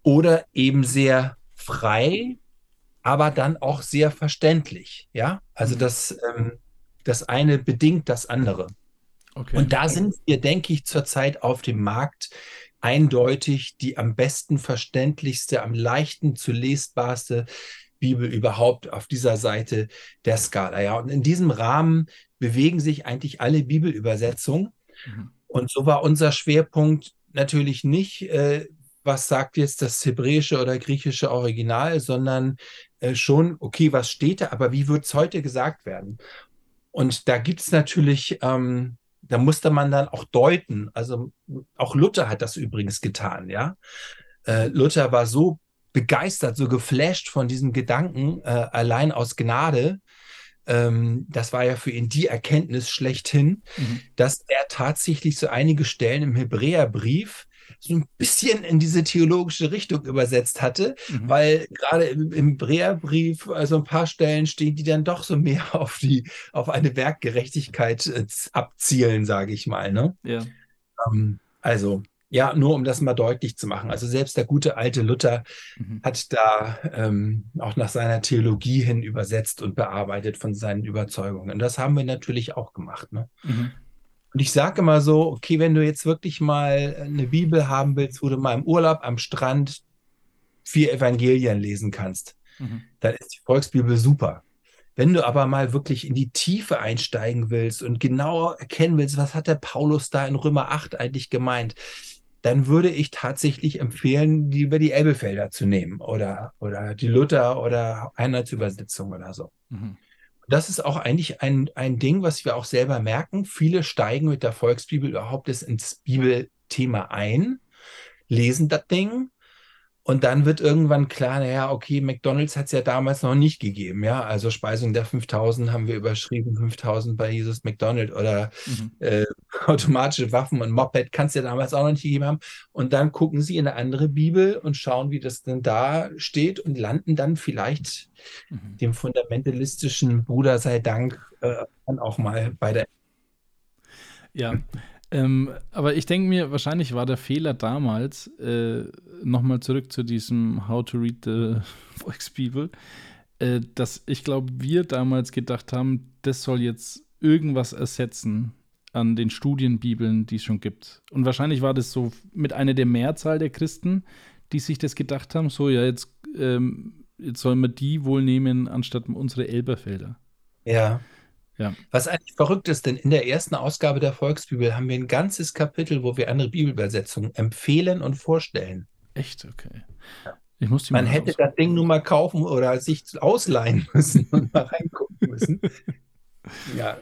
oder eben sehr frei, aber dann auch sehr verständlich. Ja, also mhm. das, ähm, das eine bedingt das andere. Okay. Und da sind wir, denke ich, zurzeit auf dem Markt eindeutig die am besten verständlichste, am leichten zu lesbarste Bibel überhaupt auf dieser Seite der Skala. Ja, und in diesem Rahmen bewegen sich eigentlich alle Bibelübersetzungen. Mhm. Und so war unser Schwerpunkt natürlich nicht, äh, was sagt jetzt das hebräische oder griechische Original, sondern äh, schon, okay, was steht da, aber wie wird es heute gesagt werden? Und da gibt es natürlich, ähm, da musste man dann auch deuten. Also auch Luther hat das übrigens getan, ja. Äh, Luther war so begeistert, so geflasht von diesem Gedanken, äh, allein aus Gnade, ähm, das war ja für ihn die Erkenntnis schlechthin, mhm. dass er tatsächlich so einige Stellen im Hebräerbrief so ein bisschen in diese theologische Richtung übersetzt hatte, mhm. weil gerade im, im Hebräerbrief also ein paar Stellen stehen, die dann doch so mehr auf die auf eine Werkgerechtigkeit äh, abzielen, sage ich mal. Ne? Ja. Ähm, also ja, nur um das mal deutlich zu machen. Also selbst der gute alte Luther mhm. hat da ähm, auch nach seiner Theologie hin übersetzt und bearbeitet von seinen Überzeugungen. Und das haben wir natürlich auch gemacht. Ne? Mhm. Und ich sage immer so, okay, wenn du jetzt wirklich mal eine Bibel haben willst, wo du mal im Urlaub am Strand vier Evangelien lesen kannst, mhm. dann ist die Volksbibel super. Wenn du aber mal wirklich in die Tiefe einsteigen willst und genauer erkennen willst, was hat der Paulus da in Römer 8 eigentlich gemeint, dann würde ich tatsächlich empfehlen, lieber die Elbefelder zu nehmen oder, oder die Luther oder Einheitsübersetzung oder so. Mhm. Das ist auch eigentlich ein, ein Ding, was wir auch selber merken. Viele steigen mit der Volksbibel überhaupt ins Bibelthema ein, lesen das Ding und dann wird irgendwann klar, naja, okay, McDonalds hat es ja damals noch nicht gegeben, ja. Also Speisung der 5000 haben wir überschrieben, 5000 bei Jesus McDonald oder mhm. äh, automatische Waffen und Moped kann es ja damals auch noch nicht gegeben haben. Und dann gucken sie in eine andere Bibel und schauen, wie das denn da steht und landen dann vielleicht mhm. dem fundamentalistischen Bruder sei Dank äh, dann auch mal bei der. Ja, ähm, aber ich denke mir, wahrscheinlich war der Fehler damals, äh, nochmal zurück zu diesem How to Read the Volksbibel, äh, dass ich glaube, wir damals gedacht haben, das soll jetzt irgendwas ersetzen an den Studienbibeln, die es schon gibt. Und wahrscheinlich war das so mit einer der Mehrzahl der Christen, die sich das gedacht haben, so ja, jetzt, ähm, jetzt sollen wir die wohl nehmen, anstatt unsere Elberfelder. Ja. Ja. Was eigentlich verrückt ist, denn in der ersten Ausgabe der Volksbibel haben wir ein ganzes Kapitel, wo wir andere Bibelübersetzungen empfehlen und vorstellen. Echt? Okay. Ja. Ich muss Man hätte das Ding nur mal kaufen oder sich ausleihen müssen und mal reingucken müssen. ja.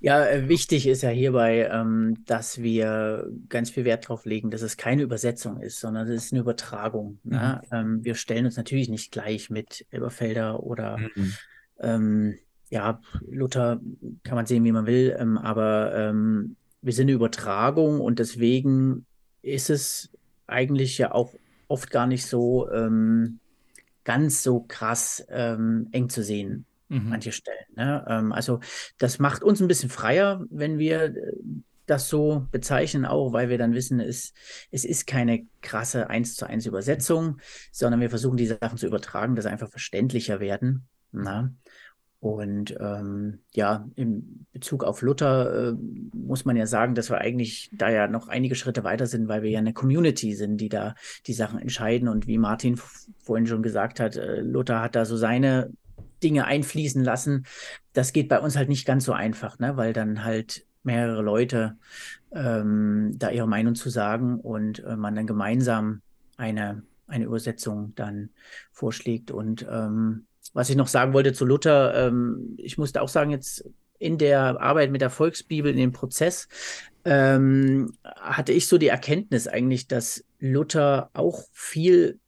Ja, äh, wichtig ist ja hierbei, ähm, dass wir ganz viel Wert darauf legen, dass es keine Übersetzung ist, sondern es ist eine Übertragung. Ne? Mhm. Ähm, wir stellen uns natürlich nicht gleich mit Elberfelder oder mhm. ähm, ja, Luther kann man sehen, wie man will, ähm, aber ähm, wir sind eine Übertragung und deswegen ist es eigentlich ja auch oft gar nicht so ähm, ganz so krass ähm, eng zu sehen, mhm. manche Stellen. Ne? Ähm, also das macht uns ein bisschen freier, wenn wir äh, das so bezeichnen, auch weil wir dann wissen, es, es ist keine krasse eins zu eins Übersetzung, sondern wir versuchen die Sachen zu übertragen, dass sie einfach verständlicher werden. Na? Und ähm, ja, in Bezug auf Luther äh, muss man ja sagen, dass wir eigentlich da ja noch einige Schritte weiter sind, weil wir ja eine Community sind, die da die Sachen entscheiden. Und wie Martin vorhin schon gesagt hat, äh, Luther hat da so seine Dinge einfließen lassen. Das geht bei uns halt nicht ganz so einfach, ne? weil dann halt mehrere Leute ähm, da ihre Meinung zu sagen und äh, man dann gemeinsam eine, eine Übersetzung dann vorschlägt. Und ähm, was ich noch sagen wollte zu Luther, ähm, ich musste auch sagen, jetzt in der Arbeit mit der Volksbibel, in dem Prozess, ähm, hatte ich so die Erkenntnis eigentlich, dass Luther auch viel,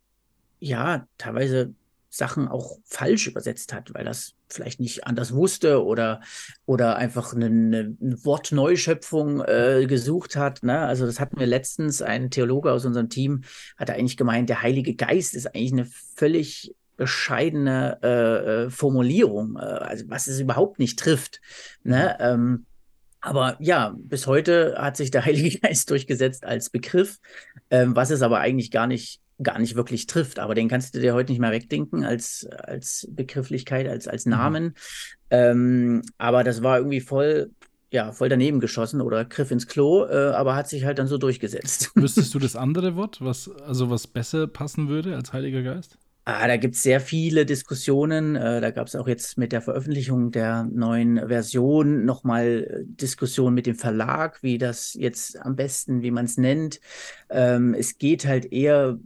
ja, teilweise Sachen auch falsch übersetzt hat, weil das vielleicht nicht anders wusste oder, oder einfach eine, eine Wortneuschöpfung äh, gesucht hat. Ne? Also das hatten wir letztens, ein Theologe aus unserem Team hat eigentlich gemeint, der Heilige Geist ist eigentlich eine völlig bescheidene äh, äh Formulierung, äh, also was es überhaupt nicht trifft. Ne? Mhm. Ähm, aber ja, bis heute hat sich der Heilige Geist durchgesetzt als Begriff, ähm, was es aber eigentlich gar nicht gar nicht wirklich trifft. Aber den kannst du dir heute nicht mehr wegdenken als, als Begrifflichkeit, als, als mhm. Namen. Mhm. Ähm, aber das war irgendwie voll, ja, voll daneben geschossen oder Griff ins Klo, äh, aber hat sich halt dann so durchgesetzt. Wüsstest du das andere Wort, was also was besser passen würde als Heiliger Geist? Ah, da gibt es sehr viele Diskussionen. Äh, da gab es auch jetzt mit der Veröffentlichung der neuen Version nochmal äh, Diskussionen mit dem Verlag, wie das jetzt am besten, wie man es nennt. Ähm, es geht halt eher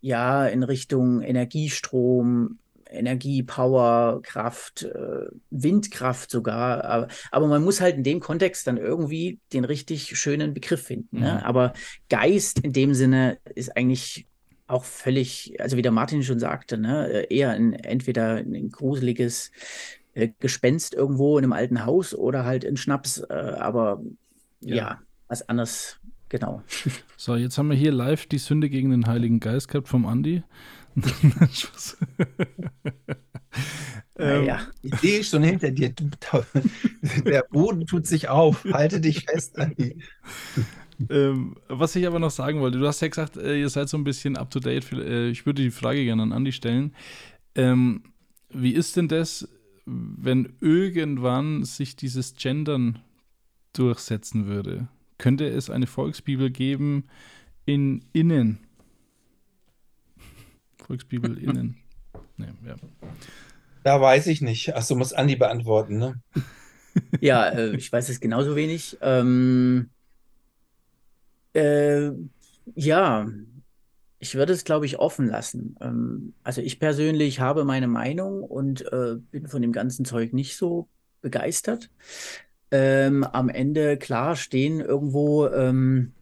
ja in Richtung Energiestrom, Energie, Power, Kraft, äh, Windkraft sogar. Aber, aber, man muss halt in dem Kontext dann irgendwie den richtig schönen Begriff finden. Ne? Mhm. Aber Geist in dem Sinne ist eigentlich auch völlig, also wie der Martin schon sagte, ne, eher ein, entweder ein gruseliges äh, Gespenst irgendwo in einem alten Haus oder halt ein Schnaps. Äh, aber ja. ja, was anderes Genau. So, jetzt haben wir hier live die Sünde gegen den Heiligen Geist gehabt vom Andi. ähm, ja, ich sehe schon hinter dir. Der Boden tut sich auf. Halte dich fest, Andi. Ähm, was ich aber noch sagen wollte, du hast ja gesagt, äh, ihr seid so ein bisschen up to date. Äh, ich würde die Frage gerne an Andi stellen. Ähm, wie ist denn das, wenn irgendwann sich dieses Gendern durchsetzen würde? könnte es eine Volksbibel geben in Innen. Volksbibel Innen. Nee, ja. Da weiß ich nicht. Achso, muss Andi beantworten, ne? ja, äh, ich weiß es genauso wenig. Ähm, äh, ja, ich würde es, glaube ich, offen lassen. Ähm, also ich persönlich habe meine Meinung und äh, bin von dem ganzen Zeug nicht so begeistert ähm, am Ende klar stehen irgendwo ähm,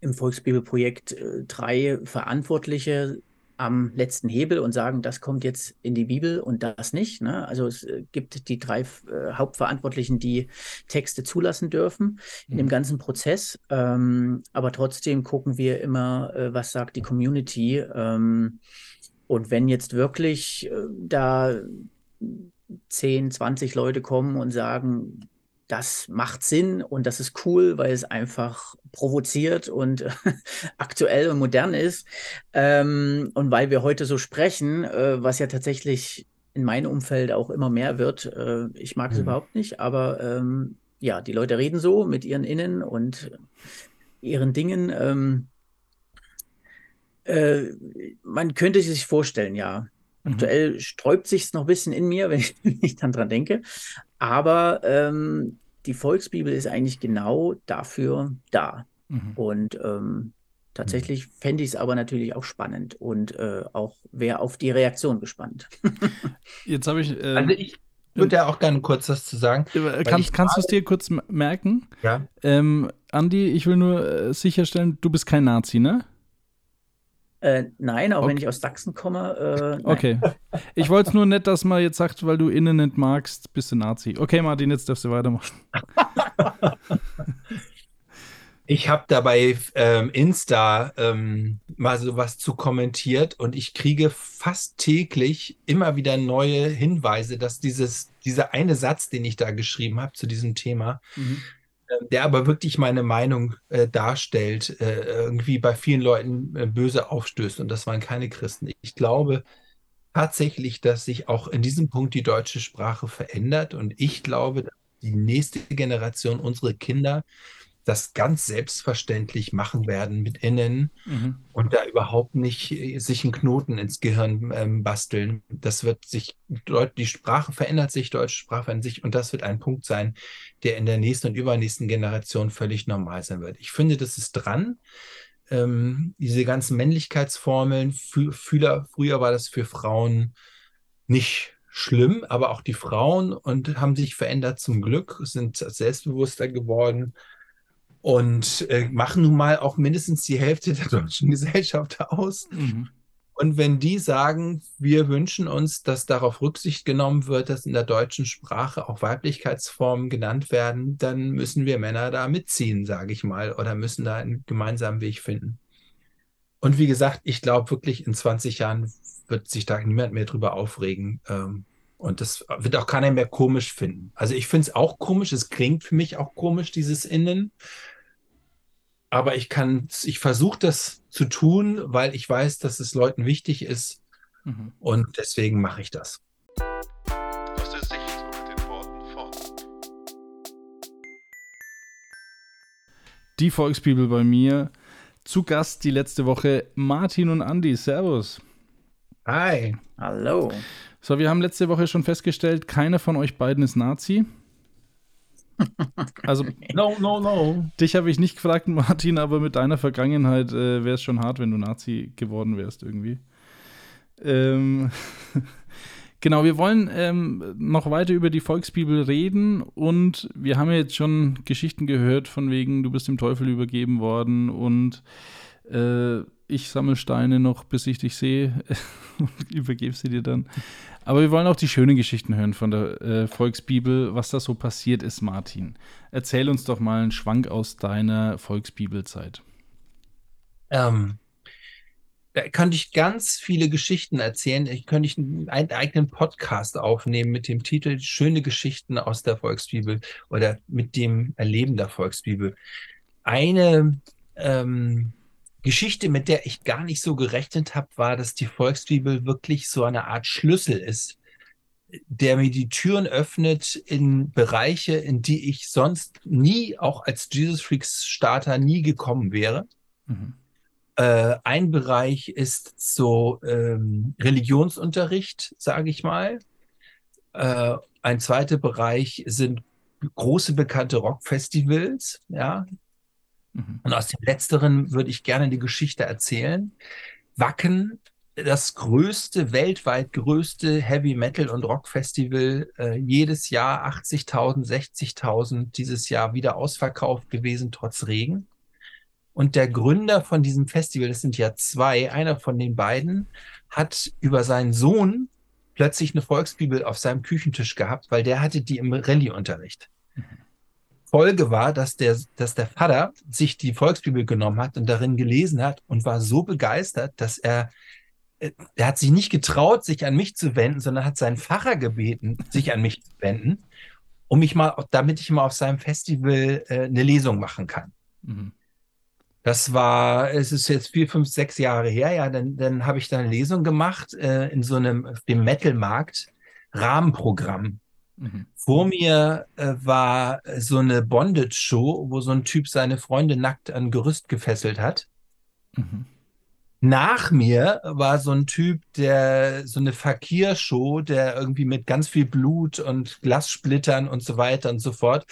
im Volksbibelprojekt äh, drei Verantwortliche am letzten Hebel und sagen, das kommt jetzt in die Bibel und das nicht. Ne? Also es äh, gibt die drei äh, Hauptverantwortlichen, die Texte zulassen dürfen in mhm. dem ganzen Prozess. Ähm, aber trotzdem gucken wir immer, äh, was sagt die Community. Ähm, und wenn jetzt wirklich äh, da 10, 20 Leute kommen und sagen, das macht Sinn und das ist cool, weil es einfach provoziert und aktuell und modern ist. Ähm, und weil wir heute so sprechen, äh, was ja tatsächlich in meinem Umfeld auch immer mehr wird. Äh, ich mag es mhm. überhaupt nicht, aber ähm, ja, die Leute reden so mit ihren Innen und ihren Dingen. Ähm, äh, man könnte sich vorstellen, ja. Mhm. Aktuell sträubt sich es noch ein bisschen in mir, wenn ich, wenn ich dann dran denke. Aber ähm, die Volksbibel ist eigentlich genau dafür da. Mhm. Und ähm, tatsächlich mhm. fände ich es aber natürlich auch spannend und äh, auch wäre auf die Reaktion gespannt. Jetzt habe ich. Äh, also ich würde ja auch gerne kurz was zu sagen. Kannst, kannst du es dir kurz merken? Ja. Ähm, Andi, ich will nur äh, sicherstellen, du bist kein Nazi, ne? Äh, nein, auch okay. wenn ich aus Sachsen komme. Äh, okay. Ich wollte es nur nett, dass man jetzt sagt, weil du innen nicht magst, bist du Nazi. Okay, Martin, jetzt darfst du weitermachen. Ich habe dabei ähm, Insta ähm, mal so was zu kommentiert und ich kriege fast täglich immer wieder neue Hinweise, dass dieses, dieser eine Satz, den ich da geschrieben habe zu diesem Thema, mhm. Ähm, der aber wirklich meine Meinung äh, darstellt, äh, irgendwie bei vielen Leuten äh, böse aufstößt. Und das waren keine Christen. Ich glaube tatsächlich, dass sich auch in diesem Punkt die deutsche Sprache verändert. Und ich glaube, dass die nächste Generation, unsere Kinder, das ganz selbstverständlich machen werden mit innen mhm. und da überhaupt nicht äh, sich einen Knoten ins Gehirn ähm, basteln. Das wird sich, die Sprache verändert sich, deutsche Sprache verändert sich und das wird ein Punkt sein, der in der nächsten und übernächsten Generation völlig normal sein wird. Ich finde, das ist dran. Ähm, diese ganzen Männlichkeitsformeln, früher, früher war das für Frauen nicht schlimm, aber auch die Frauen und haben sich verändert zum Glück, sind selbstbewusster geworden und äh, machen nun mal auch mindestens die Hälfte der deutschen Gesellschaft aus. Mhm. Und wenn die sagen, wir wünschen uns, dass darauf Rücksicht genommen wird, dass in der deutschen Sprache auch Weiblichkeitsformen genannt werden, dann müssen wir Männer da mitziehen, sage ich mal, oder müssen da einen gemeinsamen Weg finden. Und wie gesagt, ich glaube wirklich, in 20 Jahren wird sich da niemand mehr drüber aufregen. Ähm, und das wird auch keiner mehr komisch finden. Also ich finde es auch komisch, es klingt für mich auch komisch, dieses Innen aber ich kann, ich versuche das zu tun, weil ich weiß, dass es Leuten wichtig ist. Mhm. Und deswegen mache ich das. Aus der Sicht mit den Worten von. Die Volksbibel bei mir. Zu Gast die letzte Woche Martin und Andi. Servus. Hi. Hallo. So, wir haben letzte Woche schon festgestellt, keiner von euch beiden ist Nazi. Also, no, no, no. Dich habe ich nicht gefragt, Martin, aber mit deiner Vergangenheit äh, wäre es schon hart, wenn du Nazi geworden wärst irgendwie. Ähm, genau, wir wollen ähm, noch weiter über die Volksbibel reden und wir haben ja jetzt schon Geschichten gehört, von wegen, du bist dem Teufel übergeben worden und äh, ich sammle Steine noch, bis ich dich sehe und übergebe sie dir dann. Aber wir wollen auch die schönen Geschichten hören von der äh, Volksbibel, was da so passiert ist, Martin. Erzähl uns doch mal einen Schwank aus deiner Volksbibelzeit. Ähm, da könnte ich ganz viele Geschichten erzählen. Ich könnte ich einen, eigenen Podcast aufnehmen mit dem Titel Schöne Geschichten aus der Volksbibel oder mit dem Erleben der Volksbibel. Eine ähm, Geschichte, mit der ich gar nicht so gerechnet habe, war, dass die Volksbibel wirklich so eine Art Schlüssel ist, der mir die Türen öffnet in Bereiche, in die ich sonst nie, auch als Jesus Freaks Starter, nie gekommen wäre. Mhm. Äh, ein Bereich ist so ähm, Religionsunterricht, sage ich mal. Äh, ein zweiter Bereich sind große bekannte Rockfestivals, ja, Mhm. Und aus dem Letzteren würde ich gerne die Geschichte erzählen. Wacken, das größte, weltweit größte Heavy Metal und Rock Festival, äh, jedes Jahr 80.000, 60.000, dieses Jahr wieder ausverkauft gewesen, trotz Regen. Und der Gründer von diesem Festival, das sind ja zwei, einer von den beiden, hat über seinen Sohn plötzlich eine Volksbibel auf seinem Küchentisch gehabt, weil der hatte die im Rallye-Unterricht. Mhm. Folge war, dass der, dass der Vater sich die Volksbibel genommen hat und darin gelesen hat und war so begeistert, dass er, äh, er hat sich nicht getraut, sich an mich zu wenden, sondern hat seinen Pfarrer gebeten, sich an mich zu wenden, um mich mal, damit ich mal auf seinem Festival äh, eine Lesung machen kann. Mhm. Das war, es ist jetzt vier, fünf, sechs Jahre her, ja, dann, dann habe ich da eine Lesung gemacht äh, in so einem, dem Metal-Markt, Rahmenprogramm. Mhm. Vor mir äh, war so eine Bondage-Show, wo so ein Typ seine Freunde nackt an Gerüst gefesselt hat. Mhm. Nach mir war so ein Typ, der so eine Fakir-Show, der irgendwie mit ganz viel Blut und Glassplittern und so weiter und so fort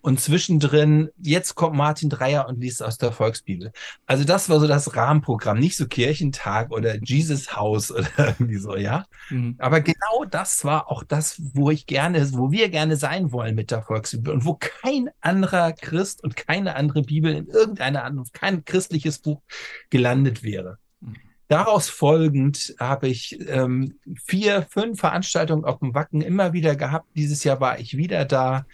und zwischendrin, jetzt kommt Martin Dreier und liest aus der Volksbibel. Also das war so das Rahmenprogramm, nicht so Kirchentag oder Jesus Haus oder irgendwie so, ja. Mhm. Aber genau das war auch das, wo ich gerne, wo wir gerne sein wollen mit der Volksbibel und wo kein anderer Christ und keine andere Bibel in irgendeiner anderen, kein christliches Buch gelandet wäre. Mhm. Daraus folgend habe ich ähm, vier, fünf Veranstaltungen auf dem Wacken immer wieder gehabt. Dieses Jahr war ich wieder da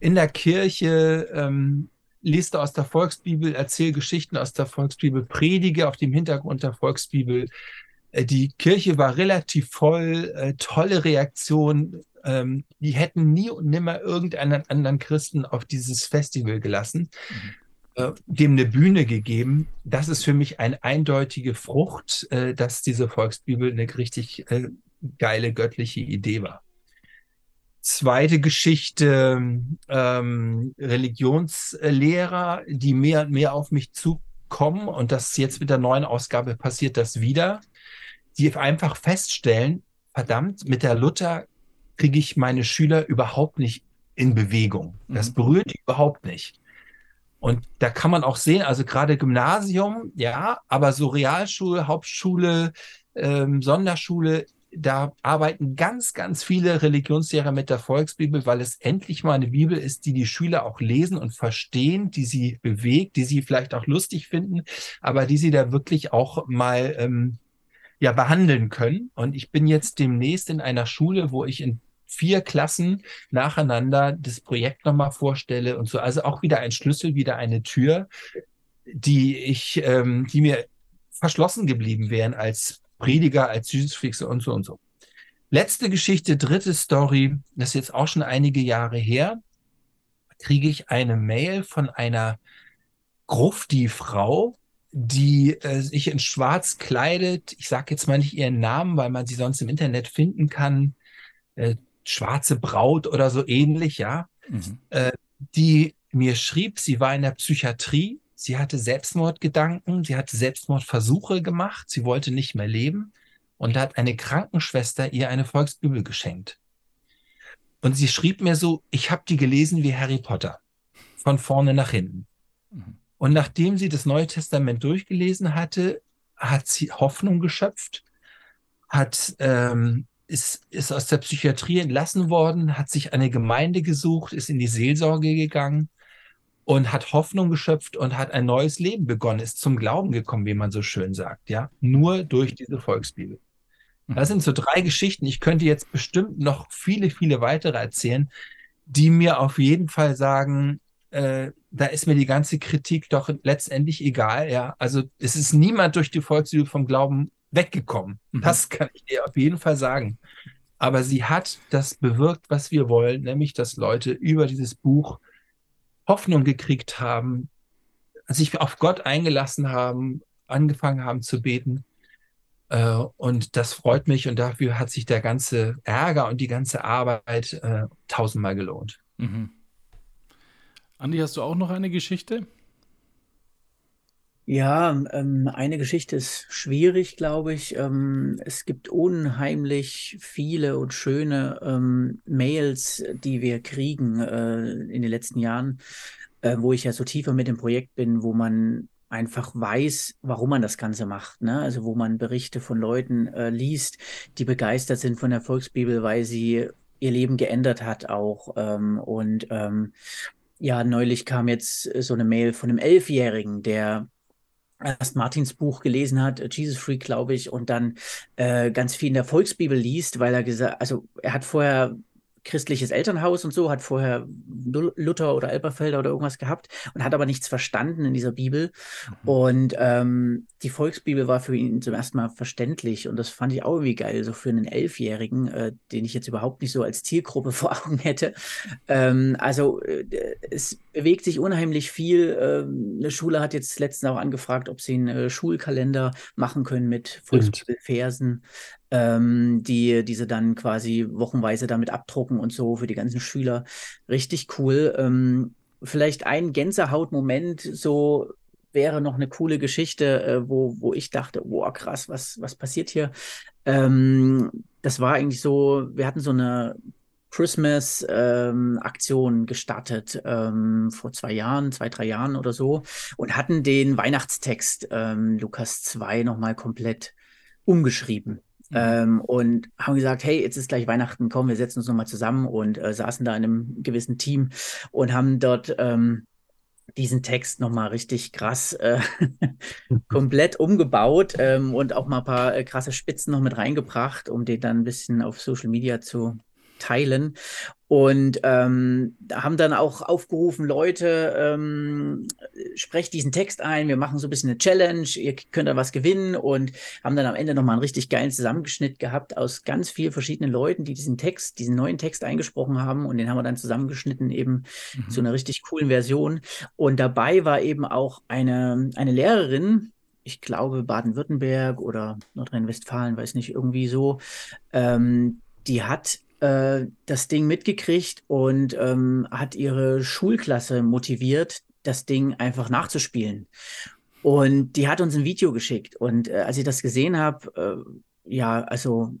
in der Kirche, ähm, lese aus der Volksbibel, erzähle Geschichten aus der Volksbibel, predige auf dem Hintergrund der Volksbibel. Äh, die Kirche war relativ voll, äh, tolle Reaktion. Ähm, die hätten nie und nimmer irgendeinen anderen Christen auf dieses Festival gelassen, mhm. äh, dem eine Bühne gegeben. Das ist für mich eine eindeutige Frucht, äh, dass diese Volksbibel eine richtig äh, geile göttliche Idee war. Zweite Geschichte, ähm, Religionslehrer, die mehr und mehr auf mich zukommen und das jetzt mit der neuen Ausgabe passiert das wieder, die einfach feststellen, verdammt, mit der Luther kriege ich meine Schüler überhaupt nicht in Bewegung. Das mhm. berührt die überhaupt nicht. Und da kann man auch sehen, also gerade Gymnasium, ja, aber so Realschule, Hauptschule, ähm, Sonderschule, da arbeiten ganz, ganz viele Religionslehrer mit der Volksbibel, weil es endlich mal eine Bibel ist, die die Schüler auch lesen und verstehen, die sie bewegt, die sie vielleicht auch lustig finden, aber die sie da wirklich auch mal ähm, ja behandeln können. Und ich bin jetzt demnächst in einer Schule, wo ich in vier Klassen nacheinander das Projekt nochmal vorstelle und so. Also auch wieder ein Schlüssel, wieder eine Tür, die ich, ähm, die mir verschlossen geblieben wären als Prediger, als Süßfixe und so und so. Letzte Geschichte, dritte Story, das ist jetzt auch schon einige Jahre her, kriege ich eine Mail von einer Grufti-Frau, die äh, sich in Schwarz kleidet. Ich sage jetzt mal nicht ihren Namen, weil man sie sonst im Internet finden kann. Äh, schwarze Braut oder so ähnlich, ja. Mhm. Äh, die mir schrieb, sie war in der Psychiatrie Sie hatte Selbstmordgedanken, sie hatte Selbstmordversuche gemacht, sie wollte nicht mehr leben und da hat eine Krankenschwester ihr eine Volksbibel geschenkt. Und sie schrieb mir so, ich habe die gelesen wie Harry Potter, von vorne nach hinten. Mhm. Und nachdem sie das Neue Testament durchgelesen hatte, hat sie Hoffnung geschöpft, hat, ähm, ist, ist aus der Psychiatrie entlassen worden, hat sich eine Gemeinde gesucht, ist in die Seelsorge gegangen und hat Hoffnung geschöpft und hat ein neues Leben begonnen, ist zum Glauben gekommen, wie man so schön sagt, ja, nur durch diese Volksbibel. Das sind so drei Geschichten. Ich könnte jetzt bestimmt noch viele, viele weitere erzählen, die mir auf jeden Fall sagen, äh, da ist mir die ganze Kritik doch letztendlich egal. Ja, also es ist niemand durch die Volksbibel vom Glauben weggekommen. Mhm. Das kann ich dir auf jeden Fall sagen. Aber sie hat das bewirkt, was wir wollen, nämlich dass Leute über dieses Buch Hoffnung gekriegt haben, sich auf Gott eingelassen haben, angefangen haben zu beten. Äh, und das freut mich und dafür hat sich der ganze Ärger und die ganze Arbeit äh, tausendmal gelohnt. Mhm. Andi, hast du auch noch eine Geschichte? Ja, ähm, eine Geschichte ist schwierig, glaube ich. Ähm, es gibt unheimlich viele und schöne ähm, Mails, die wir kriegen äh, in den letzten Jahren, äh, wo ich ja so tiefer mit dem Projekt bin, wo man einfach weiß, warum man das Ganze macht. Ne? Also wo man Berichte von Leuten äh, liest, die begeistert sind von der Volksbibel, weil sie ihr Leben geändert hat auch. Ähm, und ähm, ja, neulich kam jetzt so eine Mail von einem Elfjährigen, der erst Martins Buch gelesen hat, Jesus Freak, glaube ich, und dann äh, ganz viel in der Volksbibel liest, weil er gesagt, also er hat vorher christliches Elternhaus und so, hat vorher Luther oder Elberfelder oder irgendwas gehabt und hat aber nichts verstanden in dieser Bibel. Mhm. Und ähm, die Volksbibel war für ihn zum ersten Mal verständlich und das fand ich auch irgendwie geil, so für einen Elfjährigen, äh, den ich jetzt überhaupt nicht so als Zielgruppe vor Augen hätte. Ähm, also äh, es bewegt sich unheimlich viel. Ähm, eine Schule hat jetzt letztens auch angefragt, ob sie einen äh, Schulkalender machen können mit Volksbibelversen ähm, die diese dann quasi wochenweise damit abdrucken und so für die ganzen Schüler. Richtig cool. Ähm, vielleicht ein Gänsehautmoment, so wäre noch eine coole Geschichte, äh, wo, wo ich dachte, wow, krass, was, was passiert hier? Ähm, das war eigentlich so, wir hatten so eine Christmas-Aktion ähm, gestartet ähm, vor zwei Jahren, zwei, drei Jahren oder so und hatten den Weihnachtstext ähm, Lukas 2 nochmal komplett umgeschrieben. Mhm. Ähm, und haben gesagt, hey, jetzt ist gleich Weihnachten, komm, wir setzen uns nochmal zusammen und äh, saßen da in einem gewissen Team und haben dort ähm, diesen Text nochmal richtig krass äh, komplett umgebaut ähm, und auch mal ein paar äh, krasse Spitzen noch mit reingebracht, um den dann ein bisschen auf Social Media zu teilen. Und ähm, haben dann auch aufgerufen, Leute, ähm, sprecht diesen Text ein, wir machen so ein bisschen eine Challenge, ihr könnt da was gewinnen und haben dann am Ende nochmal einen richtig geilen Zusammenschnitt gehabt aus ganz vielen verschiedenen Leuten, die diesen Text, diesen neuen Text eingesprochen haben und den haben wir dann zusammengeschnitten eben mhm. zu einer richtig coolen Version. Und dabei war eben auch eine, eine Lehrerin, ich glaube Baden-Württemberg oder Nordrhein-Westfalen, weiß nicht, irgendwie so, ähm, die hat äh, das Ding mitgekriegt und ähm, hat ihre Schulklasse motiviert, das Ding einfach nachzuspielen. Und die hat uns ein Video geschickt. Und äh, als ich das gesehen habe, äh, ja, also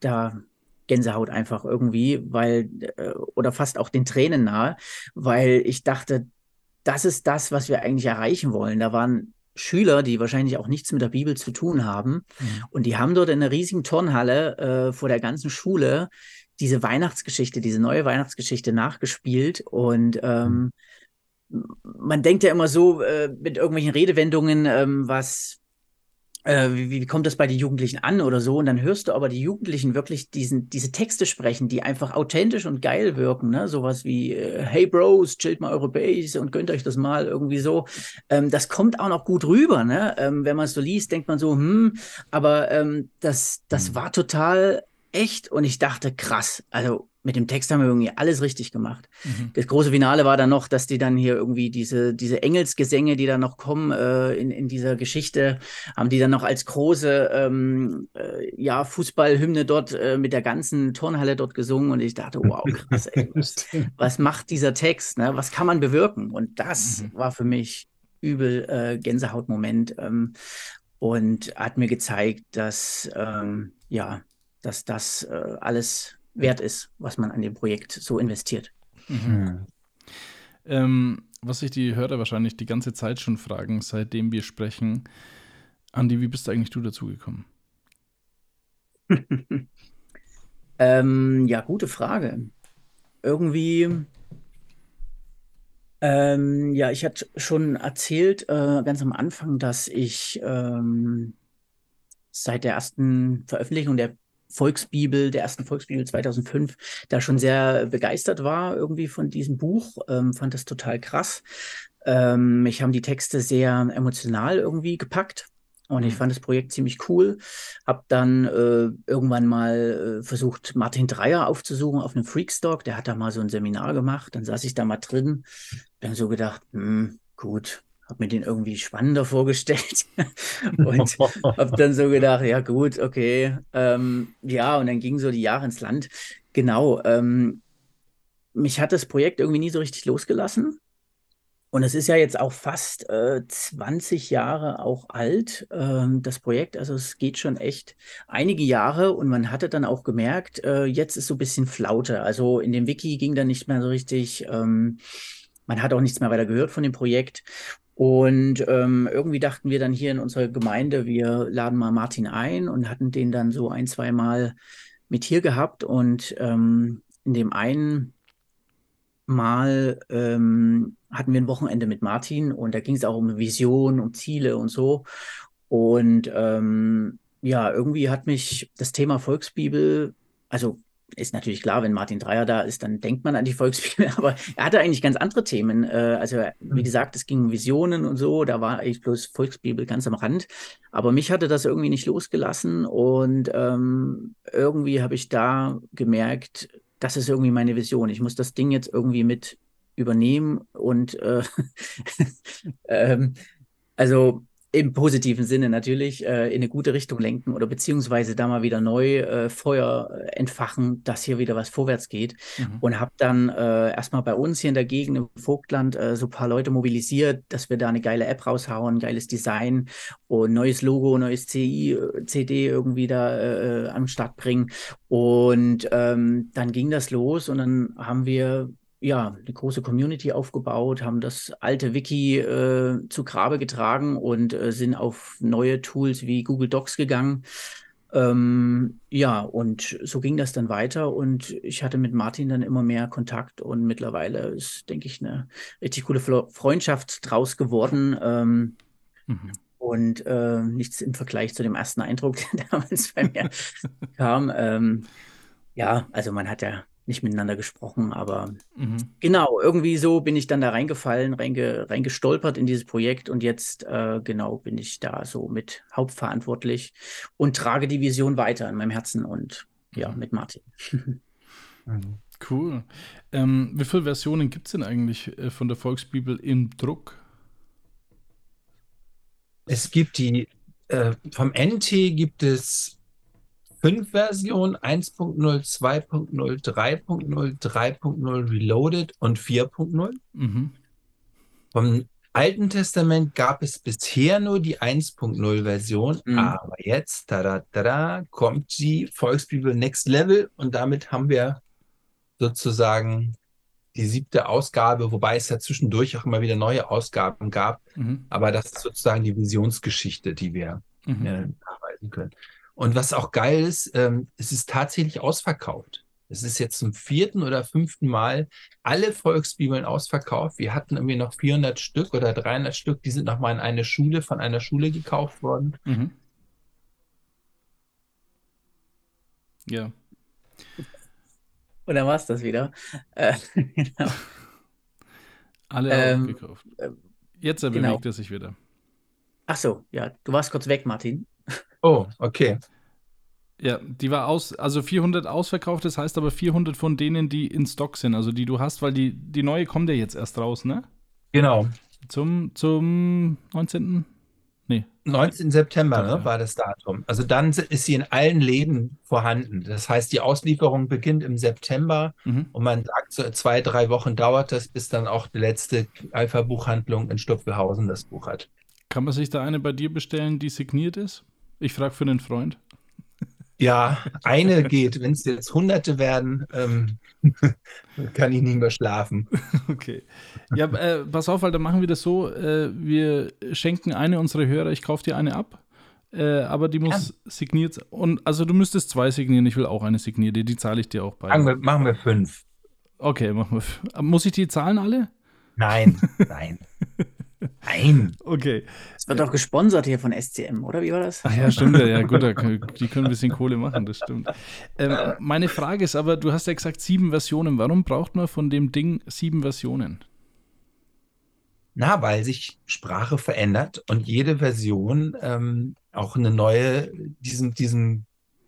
da Gänsehaut einfach irgendwie, weil, äh, oder fast auch den Tränen nahe, weil ich dachte, das ist das, was wir eigentlich erreichen wollen. Da waren Schüler, die wahrscheinlich auch nichts mit der Bibel zu tun haben. Mhm. Und die haben dort in einer riesigen Turnhalle äh, vor der ganzen Schule diese Weihnachtsgeschichte, diese neue Weihnachtsgeschichte nachgespielt. Und ähm, man denkt ja immer so äh, mit irgendwelchen Redewendungen, ähm, was, äh, wie, wie, kommt das bei den Jugendlichen an oder so? Und dann hörst du aber die Jugendlichen wirklich diesen, diese Texte sprechen, die einfach authentisch und geil wirken. Ne? Sowas wie, äh, hey Bros, chillt mal eure Base und gönnt euch das mal irgendwie so. Ähm, das kommt auch noch gut rüber. Ne? Ähm, wenn man es so liest, denkt man so, hm, aber ähm, das, das mhm. war total echt und ich dachte, krass, also mit dem Text haben wir irgendwie alles richtig gemacht. Mhm. Das große Finale war dann noch, dass die dann hier irgendwie diese, diese Engelsgesänge, die da noch kommen äh, in, in dieser Geschichte, haben die dann noch als große ähm, äh, ja, Fußballhymne dort äh, mit der ganzen Turnhalle dort gesungen und ich dachte, wow, krass, ey, was, was, macht dieser Text, ne? was kann man bewirken? Und das mhm. war für mich übel äh, Gänsehautmoment ähm, und hat mir gezeigt, dass ähm, ja, dass das äh, alles wert ist, was man an dem Projekt so investiert. Mhm. Hm. Ähm, was sich die Hörer wahrscheinlich die ganze Zeit schon fragen, seitdem wir sprechen, Andi, wie bist du eigentlich du dazugekommen? ähm, ja, gute Frage. Irgendwie, ähm, ja, ich hatte schon erzählt äh, ganz am Anfang, dass ich ähm, seit der ersten Veröffentlichung der Volksbibel, der ersten Volksbibel 2005, da schon sehr begeistert war irgendwie von diesem Buch, ähm, fand das total krass. Ähm, mich haben die Texte sehr emotional irgendwie gepackt. Und ich mhm. fand das Projekt ziemlich cool. Hab dann äh, irgendwann mal äh, versucht, Martin Dreier aufzusuchen auf einem Freakstock. Der hat da mal so ein Seminar gemacht. Dann saß ich da mal drin. Dann so gedacht, hm, gut, habe mir den irgendwie spannender vorgestellt und habe dann so gedacht, ja gut, okay, ähm, ja, und dann ging so die Jahre ins Land. Genau, ähm, mich hat das Projekt irgendwie nie so richtig losgelassen. Und es ist ja jetzt auch fast äh, 20 Jahre auch alt, äh, das Projekt. Also es geht schon echt einige Jahre und man hatte dann auch gemerkt, äh, jetzt ist so ein bisschen Flaute. Also in dem Wiki ging dann nicht mehr so richtig. Ähm, man hat auch nichts mehr weiter gehört von dem Projekt. Und ähm, irgendwie dachten wir dann hier in unserer Gemeinde, wir laden mal Martin ein und hatten den dann so ein, zwei Mal mit hier gehabt. Und ähm, in dem einen Mal ähm, hatten wir ein Wochenende mit Martin und da ging es auch um Vision, um Ziele und so. Und ähm, ja, irgendwie hat mich das Thema Volksbibel, also ist natürlich klar, wenn Martin Dreier da ist, dann denkt man an die Volksbibel, aber er hatte eigentlich ganz andere Themen. Äh, also, wie mhm. gesagt, es ging um Visionen und so, da war eigentlich bloß Volksbibel ganz am Rand. Aber mich hatte das irgendwie nicht losgelassen und ähm, irgendwie habe ich da gemerkt, das ist irgendwie meine Vision. Ich muss das Ding jetzt irgendwie mit übernehmen und äh, ähm, also im positiven Sinne natürlich äh, in eine gute Richtung lenken oder beziehungsweise da mal wieder neu äh, Feuer äh, entfachen, dass hier wieder was vorwärts geht. Mhm. Und habe dann äh, erstmal bei uns hier in der Gegend im Vogtland äh, so ein paar Leute mobilisiert, dass wir da eine geile App raushauen, geiles Design und neues Logo, neues CI, äh, CD irgendwie da äh, am Start bringen. Und ähm, dann ging das los und dann haben wir ja, eine große Community aufgebaut, haben das alte Wiki äh, zu Grabe getragen und äh, sind auf neue Tools wie Google Docs gegangen. Ähm, ja, und so ging das dann weiter und ich hatte mit Martin dann immer mehr Kontakt und mittlerweile ist, denke ich, eine richtig coole Freundschaft draus geworden. Ähm, mhm. Und äh, nichts im Vergleich zu dem ersten Eindruck, der damals bei mir kam. Ähm, ja, also man hat ja nicht miteinander gesprochen, aber mhm. genau, irgendwie so bin ich dann da reingefallen, reinge, reingestolpert in dieses Projekt und jetzt äh, genau bin ich da so mit hauptverantwortlich und trage die Vision weiter in meinem Herzen und ja, mhm. mit Martin. Cool. Ähm, wie viele Versionen gibt es denn eigentlich äh, von der Volksbibel im Druck? Es gibt die, äh, vom NT gibt es 5 Version, 1.0, 2.0, 3.0, 3.0 Reloaded und 4.0. Mhm. Vom Alten Testament gab es bisher nur die 1.0 Version, mhm. aber jetzt tada, tada, kommt die Volksbibel Next Level und damit haben wir sozusagen die siebte Ausgabe, wobei es ja zwischendurch auch immer wieder neue Ausgaben gab. Mhm. Aber das ist sozusagen die Visionsgeschichte, die wir mhm. äh, nachweisen können. Und was auch geil ist, ähm, es ist tatsächlich ausverkauft. Es ist jetzt zum vierten oder fünften Mal alle Volksbibeln ausverkauft. Wir hatten irgendwie noch 400 Stück oder 300 Stück, die sind nochmal in eine Schule, von einer Schule gekauft worden. Mhm. Ja. Und dann war es das wieder. Äh, genau. Alle ähm, gekauft. Jetzt bewegt genau. er sich wieder. Ach so, ja, du warst kurz weg, Martin. Oh, okay. Ja, die war aus, also 400 ausverkauft, das heißt aber 400 von denen, die in Stock sind, also die du hast, weil die, die neue kommt ja jetzt erst raus, ne? Genau. Zum, zum 19. Nee. 19. September ne, war das Datum. Also dann ist sie in allen Läden vorhanden. Das heißt, die Auslieferung beginnt im September mhm. und man sagt, so zwei, drei Wochen dauert das, bis dann auch die letzte Alpha-Buchhandlung in Stupfelhausen das Buch hat. Kann man sich da eine bei dir bestellen, die signiert ist? Ich frage für einen Freund. Ja, eine geht. Wenn es jetzt Hunderte werden, ähm, kann ich nicht mehr schlafen. Okay. Ja, äh, pass auf, weil dann machen wir das so: äh, Wir schenken eine unserer Hörer, ich kaufe dir eine ab. Äh, aber die muss ja. signiert und also du müsstest zwei signieren, ich will auch eine signierte, die zahle ich dir auch bei. Machen wir, machen wir fünf. Okay, machen wir. Muss ich die zahlen alle? Nein, nein. Nein. Okay. Es wird auch gesponsert hier von SCM, oder wie war das? Ach ja, stimmt. Ja, gut, die können ein bisschen Kohle machen, das stimmt. Ähm, meine Frage ist aber, du hast ja gesagt sieben Versionen. Warum braucht man von dem Ding sieben Versionen? Na, weil sich Sprache verändert und jede Version ähm, auch eine neue, diesem, diesem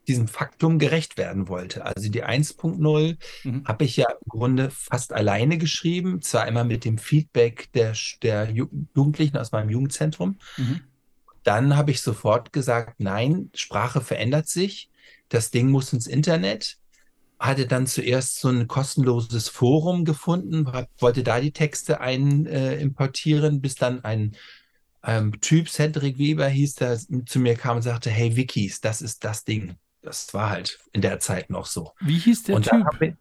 diesem Faktum gerecht werden wollte. Also die 1.0 mhm. habe ich ja im Grunde fast alleine geschrieben, zwar immer mit dem Feedback der, der Jugendlichen aus meinem Jugendzentrum. Mhm. Dann habe ich sofort gesagt, nein, Sprache verändert sich, das Ding muss ins Internet. Hatte dann zuerst so ein kostenloses Forum gefunden, wollte da die Texte ein äh, importieren, bis dann ein ähm, Typ, Cedric Weber hieß, der zu mir kam und sagte, hey Wikis, das ist das Ding das war halt in der Zeit noch so. Wie hieß der und Typ?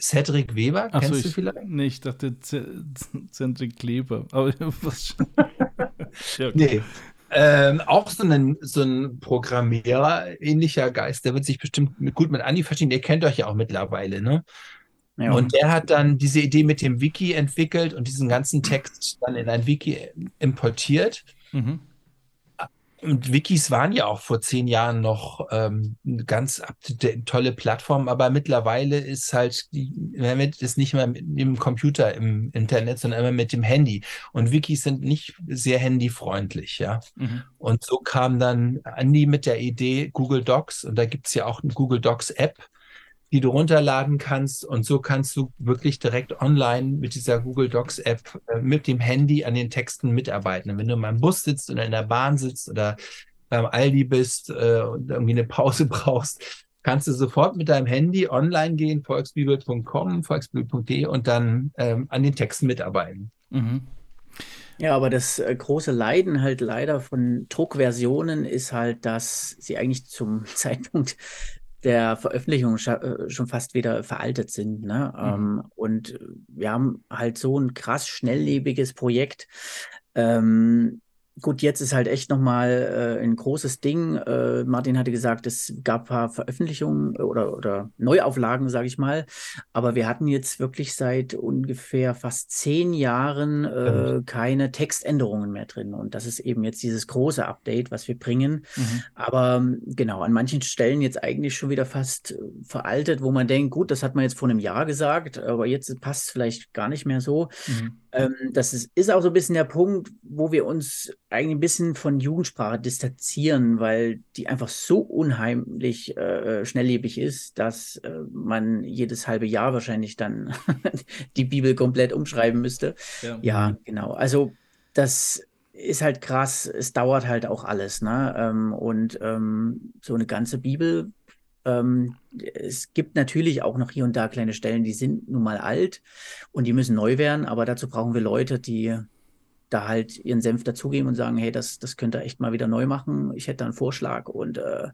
Cedric Weber, Ach kennst so, du vielleicht? Nee, ich dachte Cedric Kleber. Aber was? ja, okay. Nee. Ähm, auch so ein, so ein Programmierer, ähnlicher Geist, der wird sich bestimmt gut mit Andi verstehen. Ihr kennt euch ja auch mittlerweile, ne? Ja. Und der hat dann diese Idee mit dem Wiki entwickelt und diesen ganzen Text dann in ein Wiki importiert. Mhm. Und Wikis waren ja auch vor zehn Jahren noch ähm, eine ganz tolle Plattform, aber mittlerweile ist halt, die, ist nicht mehr mit dem Computer im Internet, sondern immer mit dem Handy. Und Wikis sind nicht sehr handyfreundlich, ja. Mhm. Und so kam dann Andy mit der Idee Google Docs, und da gibt es ja auch eine Google Docs App, die du runterladen kannst. Und so kannst du wirklich direkt online mit dieser Google Docs App äh, mit dem Handy an den Texten mitarbeiten. Und wenn du mal im Bus sitzt oder in der Bahn sitzt oder beim Aldi bist äh, und irgendwie eine Pause brauchst, kannst du sofort mit deinem Handy online gehen, volksbibel.com, volksbibel.de und dann ähm, an den Texten mitarbeiten. Mhm. Ja, aber das äh, große Leiden halt leider von Druckversionen ist halt, dass sie eigentlich zum Zeitpunkt der Veröffentlichung äh, schon fast wieder veraltet sind. Ne? Mhm. Ähm, und wir haben halt so ein krass schnelllebiges Projekt. Ähm, Gut, jetzt ist halt echt nochmal äh, ein großes Ding. Äh, Martin hatte gesagt, es gab ein paar Veröffentlichungen oder, oder Neuauflagen, sage ich mal. Aber wir hatten jetzt wirklich seit ungefähr fast zehn Jahren äh, keine Textänderungen mehr drin. Und das ist eben jetzt dieses große Update, was wir bringen. Mhm. Aber genau, an manchen Stellen jetzt eigentlich schon wieder fast äh, veraltet, wo man denkt, gut, das hat man jetzt vor einem Jahr gesagt, aber jetzt passt es vielleicht gar nicht mehr so. Mhm. Ähm, das ist, ist auch so ein bisschen der Punkt, wo wir uns eigentlich ein bisschen von Jugendsprache distanzieren, weil die einfach so unheimlich äh, schnelllebig ist, dass äh, man jedes halbe Jahr wahrscheinlich dann die Bibel komplett umschreiben müsste. Ja. ja, genau. Also das ist halt krass. Es dauert halt auch alles. Ne? Ähm, und ähm, so eine ganze Bibel ähm, es gibt natürlich auch noch hier und da kleine Stellen, die sind nun mal alt und die müssen neu werden, aber dazu brauchen wir Leute, die da halt ihren Senf dazugeben und sagen, hey, das, das könnt ihr echt mal wieder neu machen. Ich hätte da einen Vorschlag und äh,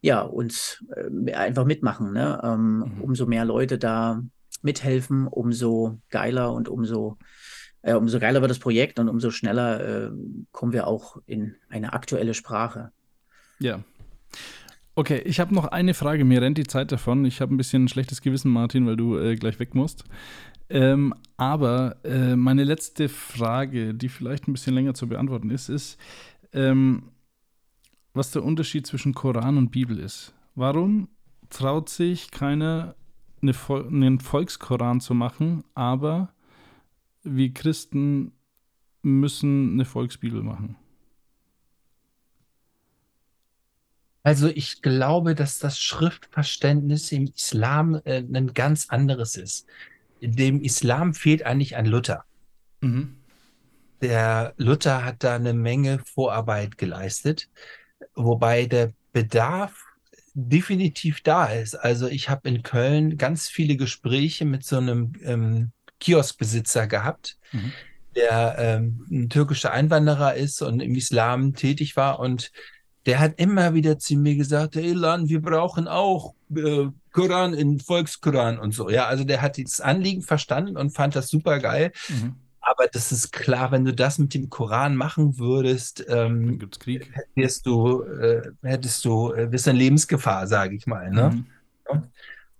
ja, uns äh, einfach mitmachen. Ne? Ähm, mhm. Umso mehr Leute da mithelfen, umso geiler und umso, äh, umso geiler wird das Projekt und umso schneller äh, kommen wir auch in eine aktuelle Sprache. Ja. Okay, ich habe noch eine Frage. Mir rennt die Zeit davon. Ich habe ein bisschen ein schlechtes Gewissen, Martin, weil du äh, gleich weg musst. Ähm, aber äh, meine letzte Frage, die vielleicht ein bisschen länger zu beantworten ist, ist, ähm, was der Unterschied zwischen Koran und Bibel ist. Warum traut sich keiner eine Vol einen Volkskoran zu machen, aber wir Christen müssen eine Volksbibel machen? Also ich glaube, dass das Schriftverständnis im Islam äh, ein ganz anderes ist. Dem Islam fehlt eigentlich ein Luther. Mhm. Der Luther hat da eine Menge Vorarbeit geleistet, wobei der Bedarf definitiv da ist. Also ich habe in Köln ganz viele Gespräche mit so einem ähm, Kioskbesitzer gehabt, mhm. der ähm, ein türkischer Einwanderer ist und im Islam tätig war und der hat immer wieder zu mir gesagt, hey Lan, wir brauchen auch äh, Koran in Volkskoran und so. Ja, also der hat das Anliegen verstanden und fand das super geil. Mhm. Aber das ist klar, wenn du das mit dem Koran machen würdest, ähm, gibt's Krieg. Hättest du, äh, hättest du, äh, bist in Lebensgefahr, sage ich mal. Ne? Mhm. Ja.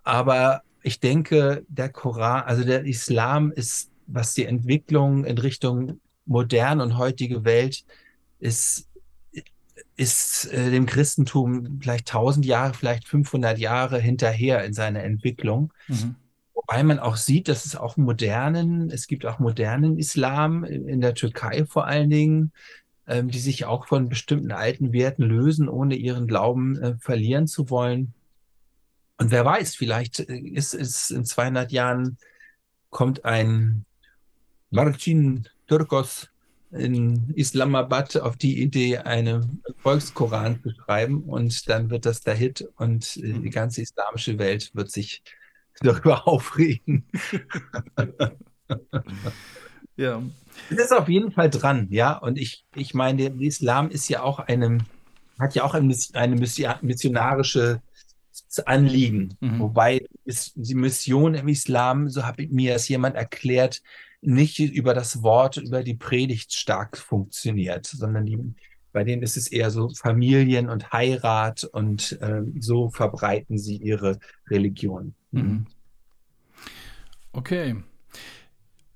Aber ich denke, der Koran, also der Islam ist, was die Entwicklung in Richtung moderne und heutige Welt ist, ist äh, dem Christentum vielleicht 1000 Jahre, vielleicht 500 Jahre hinterher in seiner Entwicklung. Mhm. Wobei man auch sieht, dass es auch modernen, es gibt auch modernen Islam in, der Türkei vor allen Dingen, ähm, die sich auch von bestimmten alten Werten lösen, ohne ihren Glauben äh, verlieren zu wollen. Und wer weiß, vielleicht äh, ist es in 200 Jahren kommt ein Marcin Turkos in Islamabad auf die Idee, einen Volkskoran zu schreiben und dann wird das der Hit und äh, die ganze islamische Welt wird sich darüber aufregen. ja. Es ist auf jeden Fall dran, ja. Und ich, ich meine, der Islam ist ja auch einem, hat ja auch ein, eine missionarische Anliegen. Mhm. Wobei ist die Mission im Islam, so habe ich mir das jemand erklärt, nicht über das Wort, über die Predigt stark funktioniert, sondern die, bei denen ist es eher so Familien und Heirat und äh, so verbreiten sie ihre Religion. Mhm. Okay.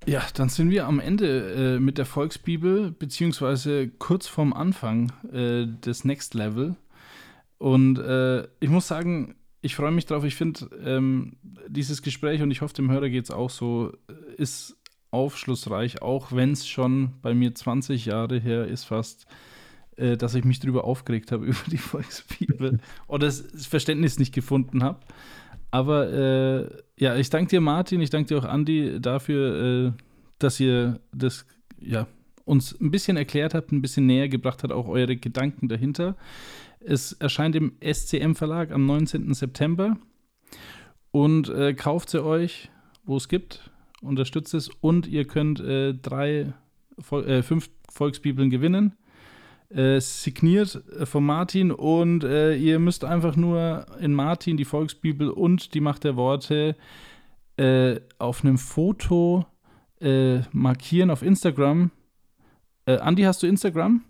Ja, dann sind wir am Ende äh, mit der Volksbibel, beziehungsweise kurz vorm Anfang äh, des Next Level. Und äh, ich muss sagen, ich freue mich drauf. Ich finde, ähm, dieses Gespräch, und ich hoffe, dem Hörer geht es auch so, ist aufschlussreich, auch wenn es schon bei mir 20 Jahre her ist, fast, äh, dass ich mich darüber aufgeregt habe, über die Volksbibel oder das Verständnis nicht gefunden habe. Aber äh, ja, ich danke dir, Martin, ich danke dir auch, Andi, dafür, äh, dass ihr das ja, uns ein bisschen erklärt habt, ein bisschen näher gebracht habt, auch eure Gedanken dahinter. Es erscheint im SCM Verlag am 19. September und äh, kauft sie euch, wo es gibt, unterstützt es und ihr könnt äh, drei, äh, fünf Volksbibeln gewinnen äh, signiert äh, von Martin und äh, ihr müsst einfach nur in Martin die Volksbibel und die Macht der Worte äh, auf einem Foto äh, markieren auf Instagram. Äh, Andi, hast du Instagram?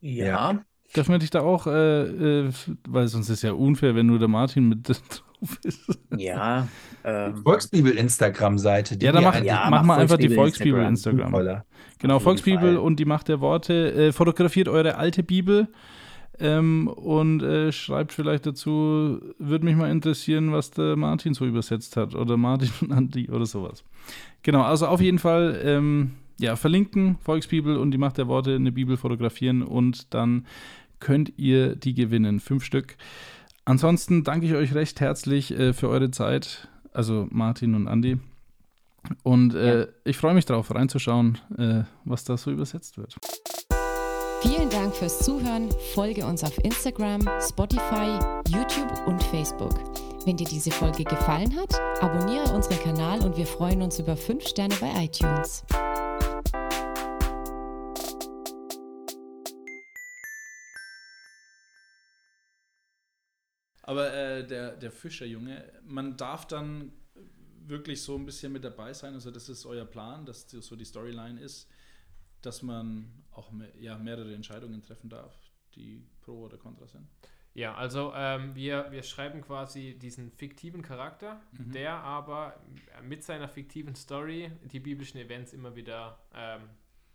Ja. Dürfen wir dich da auch, weil sonst ist ja unfair, wenn nur der Martin mit drauf ist. Ja. Ähm, Volksbibel-Instagram-Seite. Ja, dann mach, ja, mach, mach mal einfach die Volksbibel-Instagram. Instagram. Genau, Volksbibel und die Macht der Worte. Äh, fotografiert eure alte Bibel ähm, und äh, schreibt vielleicht dazu, würde mich mal interessieren, was der Martin so übersetzt hat oder Martin und Andi oder sowas. Genau, also auf jeden Fall ähm, ja, verlinken, Volksbibel und die Macht der Worte, eine Bibel fotografieren und dann könnt ihr die gewinnen. Fünf Stück. Ansonsten danke ich euch recht herzlich äh, für eure Zeit, also Martin und Andi. Und äh, ja. ich freue mich darauf, reinzuschauen, äh, was da so übersetzt wird. Vielen Dank fürs Zuhören. Folge uns auf Instagram, Spotify, YouTube und Facebook. Wenn dir diese Folge gefallen hat, abonniere unseren Kanal und wir freuen uns über 5 Sterne bei iTunes. Aber äh, der, der Fischerjunge, man darf dann wirklich so ein bisschen mit dabei sein? Also das ist euer Plan, dass so die Storyline ist, dass man auch mehr, ja, mehrere Entscheidungen treffen darf, die pro oder contra sind? Ja, also ähm, wir, wir schreiben quasi diesen fiktiven Charakter, mhm. der aber mit seiner fiktiven Story die biblischen Events immer wieder ähm,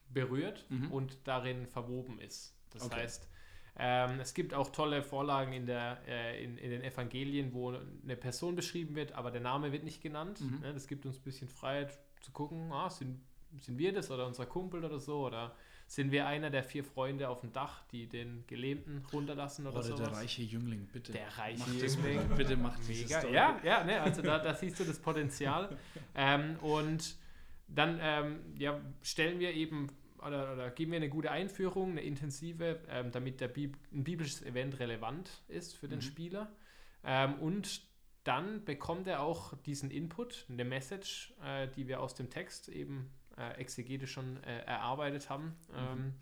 berührt mhm. und darin verwoben ist. Das okay. heißt, ähm, es gibt auch tolle Vorlagen in, der, äh, in, in, den Evangelien, wo eine Person beschrieben wird, aber der Name wird nicht genannt. Mhm. Ne? Das gibt uns ein bisschen Freiheit zu gucken, ah, sind, sind wir das oder unser Kumpel oder so oder sind wir einer der vier Freunde auf dem Dach, die den Gelähmten runterlassen oder, so. Oder der reiche Jüngling, bitte. Der reiche Jüngling. bitte macht mega. Ja, ja, ne, also da, da siehst du das Potenzial. ähm, und dann ähm, ja, stellen wir eben oder, oder, geben wir eine gute Einführung, eine intensive, ähm, damit der Bib ein biblisches Event relevant ist für den mhm. Spieler. Ähm, und dann bekommt er auch diesen Input, eine Message, äh, die wir aus dem Text eben äh, exegetisch schon äh, erarbeitet haben. Mhm. Ähm,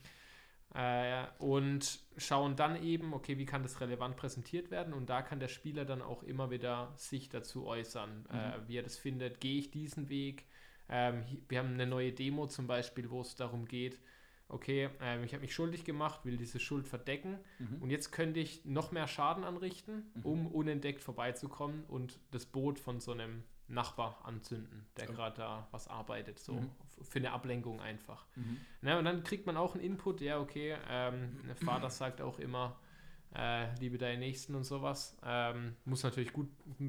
äh, und schauen dann eben, okay, wie kann das relevant präsentiert werden? Und da kann der Spieler dann auch immer wieder sich dazu äußern, äh, mhm. wie er das findet. Gehe ich diesen Weg? Ähm, wir haben eine neue Demo zum Beispiel, wo es darum geht, okay, ähm, ich habe mich schuldig gemacht, will diese Schuld verdecken mhm. und jetzt könnte ich noch mehr Schaden anrichten, mhm. um unentdeckt vorbeizukommen und das Boot von so einem Nachbar anzünden, der gerade da was arbeitet, so mhm. für eine Ablenkung einfach. Mhm. Na, und dann kriegt man auch einen Input, ja, okay, ähm, der Vater sagt auch immer, äh, liebe deinen Nächsten und sowas. Ähm, muss natürlich gut,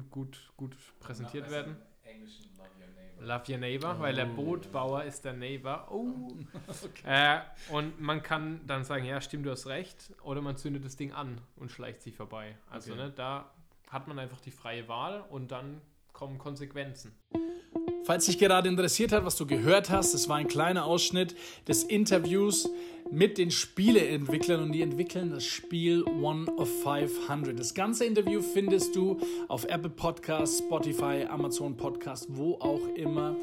gut, gut präsentiert werden. Englischen. Love Your Neighbor, oh. weil der oh. Bootbauer ist der Neighbor. Oh. okay. äh, und man kann dann sagen, ja, stimmt, du hast recht. Oder man zündet das Ding an und schleicht sich vorbei. Also okay. ne, da hat man einfach die freie Wahl und dann kommen Konsequenzen. Falls dich gerade interessiert hat, was du gehört hast, es war ein kleiner Ausschnitt des Interviews mit den Spieleentwicklern und die entwickeln das Spiel One of 500. Das ganze Interview findest du auf Apple Podcasts, Spotify, Amazon Podcast, wo auch immer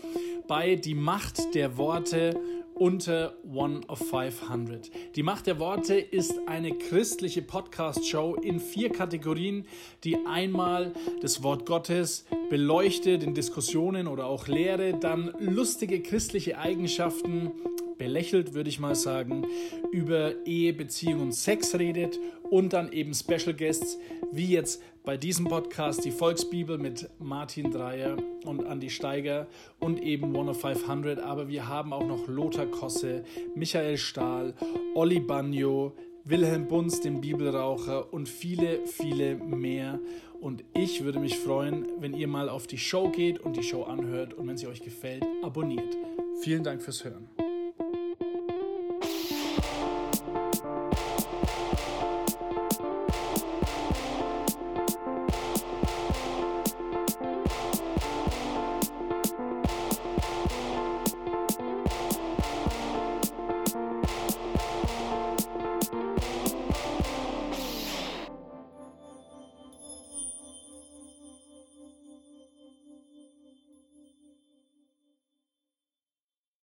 bei Die Macht der Worte unter One of 500. Die Macht der Worte ist eine christliche Podcast-Show in vier Kategorien, die einmal das Wort Gottes beleuchtet in Diskussionen oder auch Lehre, dann lustige christliche Eigenschaften, belächelt würde ich mal sagen, über Ehe, Beziehung und Sex redet und dann eben Special Guests, wie jetzt bei diesem Podcast die Volksbibel mit Martin Dreier und Andy Steiger und eben One of 500. Aber wir haben auch noch Lothar Kosse, Michael Stahl, Olli Bagno, Wilhelm Bunz, den Bibelraucher und viele, viele mehr. Und ich würde mich freuen, wenn ihr mal auf die Show geht und die Show anhört und wenn sie euch gefällt, abonniert. Vielen Dank fürs Hören.